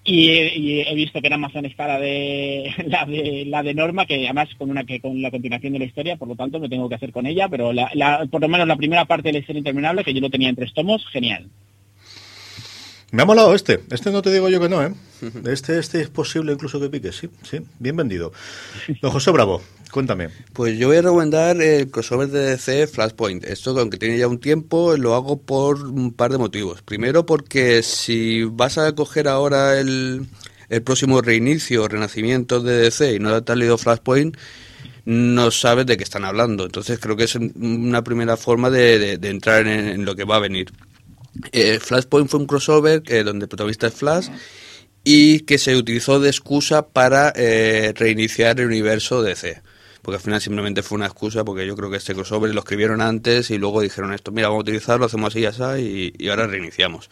S9: y he, visto que en Amazon está la de la de la de Norma que además con una que con la continuación de la historia por lo tanto me tengo que hacer con ella pero la, por lo menos la primera parte de la historia interminable que yo lo tenía en tres tomos genial
S1: me ha molado este. Este no te digo yo que no, ¿eh? Este, este es posible incluso que pique, sí, sí. Bien vendido. Don José Bravo, cuéntame.
S2: Pues yo voy a recomendar el crossover de DC Flashpoint. Esto, aunque tiene ya un tiempo, lo hago por un par de motivos. Primero, porque si vas a coger ahora el, el próximo reinicio o renacimiento de DC y no te has leído Flashpoint, no sabes de qué están hablando. Entonces creo que es una primera forma de, entrar en, lo que va a venir. Eh, Flashpoint fue un crossover eh, donde el protagonista es Flash y que se utilizó de excusa para eh, reiniciar el universo DC. Porque al final simplemente fue una excusa, porque yo creo que este crossover lo escribieron antes y luego dijeron esto, mira, vamos a utilizarlo, hacemos así y así, y, ahora reiniciamos.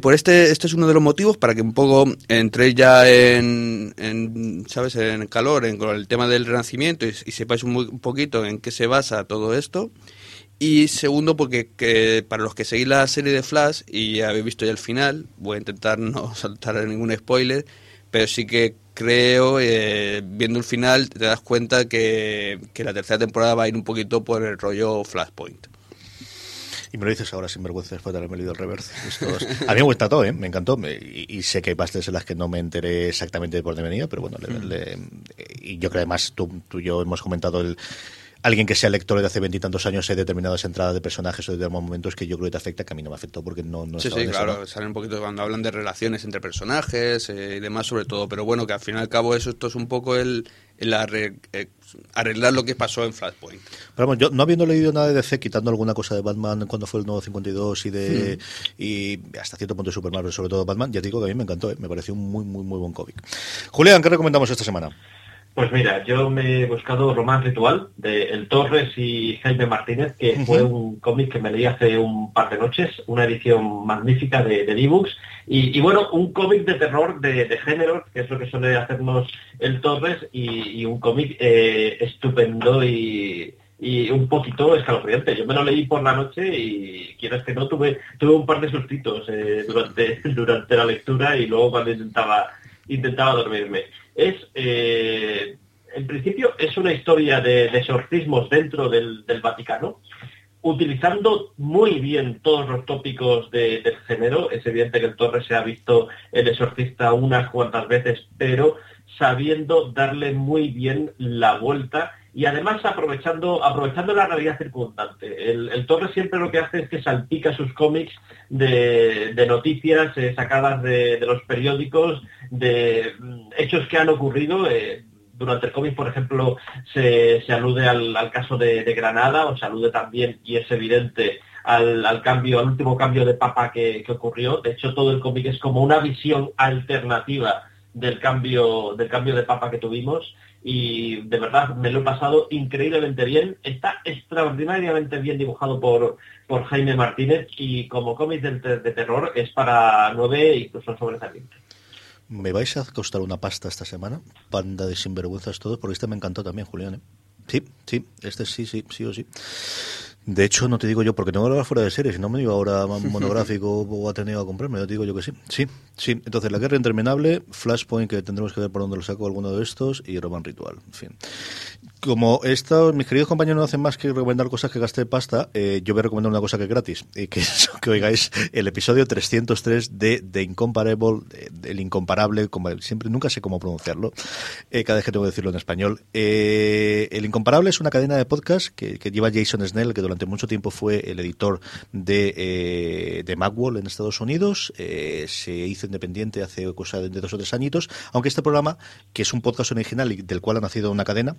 S2: por este, este es uno de los motivos para que un poco entré ya en, ¿sabes?, en calor en, con el tema del renacimiento y, sepáis un, poquito en qué se basa todo esto. Y segundo, porque para los que seguís la serie de Flash y habéis visto ya el final, voy a intentar no saltar ningún spoiler, pero sí que creo, eh, viendo el final, te das cuenta que, la tercera temporada va a ir un poquito por el rollo Flashpoint.
S1: Y me lo dices ahora sin vergüenza después de haberme leído el reverse. A mí me encantó, ¿eh? me encantó. Y, sé que hay partes en las que no me enteré exactamente de por dónde venía, pero bueno, y yo creo que además tú, tú y yo hemos comentado el alguien que sea lector de hace veintitantos años hay determinadas entradas de personajes o determinados momentos que yo creo que te afecta, que a mí no me afectó porque no, no
S2: Sí, sí, claro, salen un poquito cuando hablan de relaciones entre personajes eh, y demás sobre todo, pero bueno, que al fin y al cabo eso esto es un poco el, eh, arreglar lo que pasó en Flashpoint.
S1: Pero bueno, yo no habiendo leído nada de DC, quitando alguna cosa de Batman cuando fue el nuevo 52 y de hmm. y hasta cierto punto de Superman, pero sobre todo Batman, ya digo que a mí me encantó, ¿eh? me pareció un muy, muy, muy buen cómic. Julián, ¿qué recomendamos esta semana?
S3: Pues mira, yo me he buscado Román Ritual de El Torres y Jaime Martínez, que fue un cómic que me leí hace un par de noches, una edición magnífica de, de books y, bueno, un cómic de terror de, género, que es lo que suele hacernos El Torres, y, un cómic eh, estupendo y, un poquito escalofriante. Yo me lo leí por la noche y quieras que no, tuve, tuve un par de sustitos eh, durante, durante la lectura y luego cuando intentaba, intentaba dormirme es, eh, en principio, es una historia de, exorcismos dentro del, Vaticano, utilizando muy bien todos los tópicos del género. Es evidente que el Torre se ha visto el exorcista unas cuantas veces, pero sabiendo darle muy bien la vuelta y además aprovechando, aprovechando la realidad circundante. El, Torre siempre lo que hace es que salpica sus cómics de, noticias eh, sacadas de, los periódicos, de mm, hechos que han ocurrido. Eh, durante el cómic, por ejemplo, se, alude al, caso de, Granada, o se alude también, y es evidente, al, cambio, al último cambio de papa que, que ocurrió. De hecho, todo el cómic es como una visión alternativa del cambio, del cambio de papa que tuvimos y de verdad me lo he pasado increíblemente bien. Está extraordinariamente bien dibujado por, por Jaime Martínez y como cómic de, de terror es para nueve incluso sobresaliente.
S1: ¿Me vais a costar una pasta esta semana? Panda de sinvergüenzas todos, porque este me encantó también, Julián. ¿eh? Sí, sí, este sí, sí, sí o sí. De hecho, no te digo yo, porque tengo que hablar fuera de serie, si no me digo ahora monográfico o Ateneo a comprarme, yo te digo yo que sí. Sí, sí. Entonces, La Guerra Interminable, Flashpoint, que tendremos que ver por dónde lo saco alguno de estos, y Roman Ritual. En fin. Como estos, mis queridos compañeros no hacen más que recomendar cosas que gasté pasta, eh, yo voy a recomendar una cosa que es gratis, y que es que oigáis el episodio 303 de The Incomparable, el incomparable, como, siempre, nunca sé cómo pronunciarlo, eh, cada vez que tengo que decirlo en español. Eh, el Incomparable es una cadena de podcast que, lleva Jason Snell, que durante mucho tiempo fue el editor de, eh, de Macworld en Estados Unidos. Eh, se hizo independiente hace cosa de dos o tres añitos, aunque este programa, que es un podcast original y del cual ha nacido una cadena,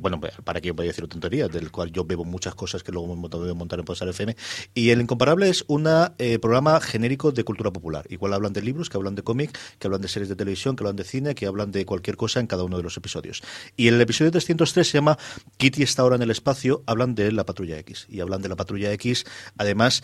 S1: bueno, para que yo voy a decir tontería, del cual yo bebo muchas cosas que luego me voy a montar en Posar FM, y El Incomparable es un eh, programa genérico de cultura popular. Igual hablan de libros, que hablan de cómic, que hablan de series de televisión, que hablan de cine, que hablan de cualquier cosa en cada uno de los episodios. Y el episodio 303 se llama Kitty está ahora en el espacio, hablan de la Patrulla X. Y hablan de la Patrulla X, además,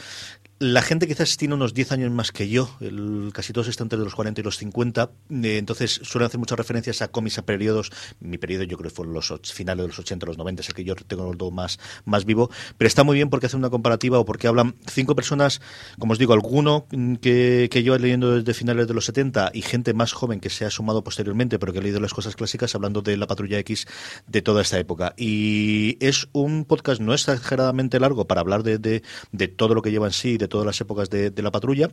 S1: la gente quizás tiene unos 10 años más que yo, el, casi todos están entre los 40 y los 50, eh, entonces suelen hacer muchas referencias a cómics a periodos, mi periodo yo creo que fue los finales de los 80, los 90, es el que yo tengo todo más, más vivo, pero está muy bien porque hacen una comparativa o porque hablan cinco personas, como os digo, alguno que, que yo leyendo desde finales de los 70 y gente más joven que se ha sumado posteriormente, pero que ha leído las cosas clásicas hablando de la patrulla X de toda esta época. Y es un podcast no exageradamente largo para hablar de, de, de todo lo que lleva en sí, de todas las épocas de, de la patrulla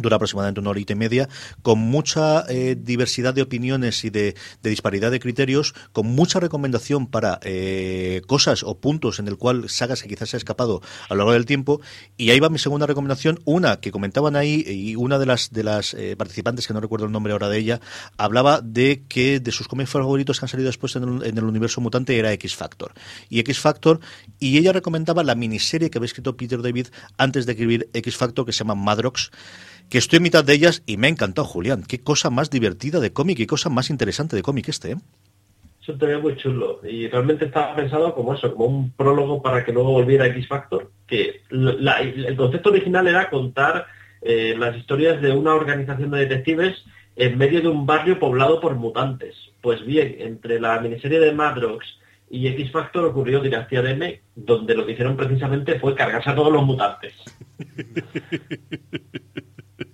S1: dura aproximadamente una horita y media, con mucha eh, diversidad de opiniones y de, disparidad de criterios, con mucha recomendación para eh, cosas o puntos en el cual sagas que quizás se ha escapado a lo largo del tiempo. Y ahí va mi segunda recomendación, una que comentaban ahí, y una de las de las eh, participantes, que no recuerdo el nombre ahora de ella, hablaba de que de sus cómics favoritos que han salido después en el, en el universo mutante era X Factor. Y X Factor, y ella recomendaba la miniserie que había escrito Peter David antes de escribir X Factor, que se llama Madrox que estoy en mitad de ellas y me ha encantado, Julián. Qué cosa más divertida de cómic y cosa más interesante de cómic este, ¿eh?
S3: Es un tema muy chulo y realmente estaba pensado como eso, como un prólogo para que luego volviera X Factor, que la, el concepto original era contar eh, las historias de una organización de detectives en medio de un barrio poblado por mutantes. Pues bien, entre la miniserie de Madrox y X Factor ocurrió Dinastía de M, donde lo que hicieron precisamente fue cargarse a todos los mutantes.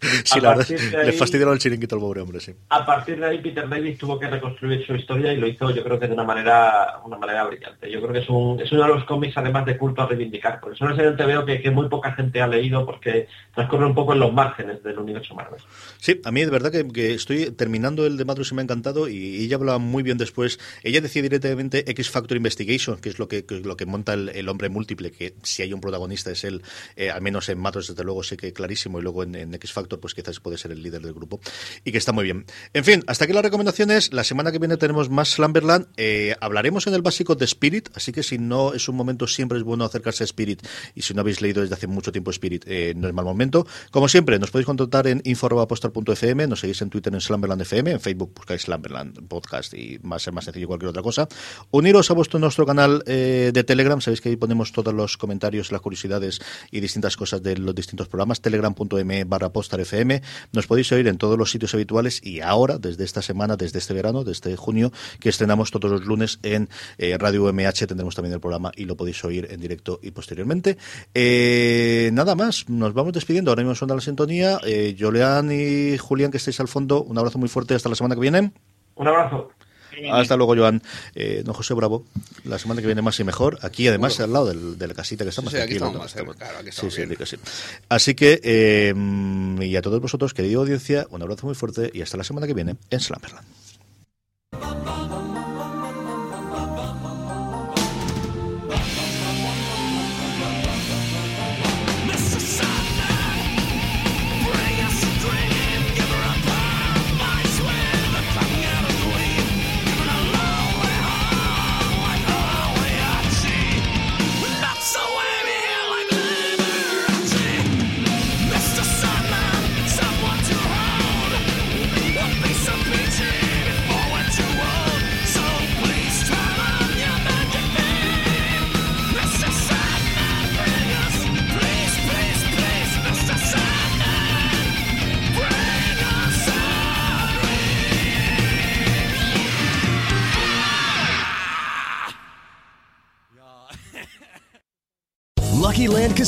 S1: sí, la verdad, ahí, le fastidiaron el chiringuito al pobre hombre, sí.
S3: A partir de ahí Peter Davis tuvo que reconstruir su historia y lo hizo yo creo que de una manera una manera brillante. Yo creo que es, un, es uno de los cómics además de culto a reivindicar. Por eso en el veo que, que, muy poca gente ha leído porque transcurre un poco en los márgenes del universo Marvel.
S1: Sí, a mí de verdad que, que estoy terminando el de Madros y me ha encantado y ella hablaba muy bien después. Ella decía directamente X Factor Investigation, que es lo que, que lo que monta el, el, hombre múltiple, que si hay un protagonista es él, eh, al menos en Madros desde luego sé que clarísimo y luego en, en X Factor pues quizás puede ser el líder del grupo y que está muy bien. En fin, hasta aquí las recomendaciones. La semana que viene tenemos más Slumberland. Eh, hablaremos en el básico de Spirit, así que si no es un momento, siempre es bueno acercarse a Spirit. Y si no habéis leído desde hace mucho tiempo Spirit, eh, no es mal momento. Como siempre, nos podéis contactar en info.postar.fm, nos seguís en Twitter en Slumberland FM, en Facebook buscáis Slumberland Podcast y va a ser más sencillo cualquier otra cosa. Uniros a vuestro nuestro canal eh, de Telegram, sabéis que ahí ponemos todos los comentarios, las curiosidades y distintas cosas de los distintos programas. Telegram.me barra postar FM. Nos podéis oír en todos los sitios habituales y ahora, desde esta semana, desde este verano, desde junio, que estrenamos todos los lunes en eh, Radio UMH, tendremos también el programa y lo podéis oír en directo y posteriormente. Eh, nada más, nos vamos despidiendo. Ahora mismo suena la sintonía. Eh, y Julián, que estáis al fondo, un abrazo muy fuerte hasta la semana que viene.
S3: Un abrazo.
S1: Hasta luego, Joan. Eh, don José Bravo, la semana que viene más y mejor. Aquí, además, bueno. al lado del, de la casita que estamos.
S2: Sí, aquí,
S1: aquí
S2: estamos más cerca, claro, aquí estamos
S1: sí, sí, que sí. Así que, eh, y a todos vosotros, querida audiencia, un abrazo muy fuerte y hasta la semana que viene en Slammerland.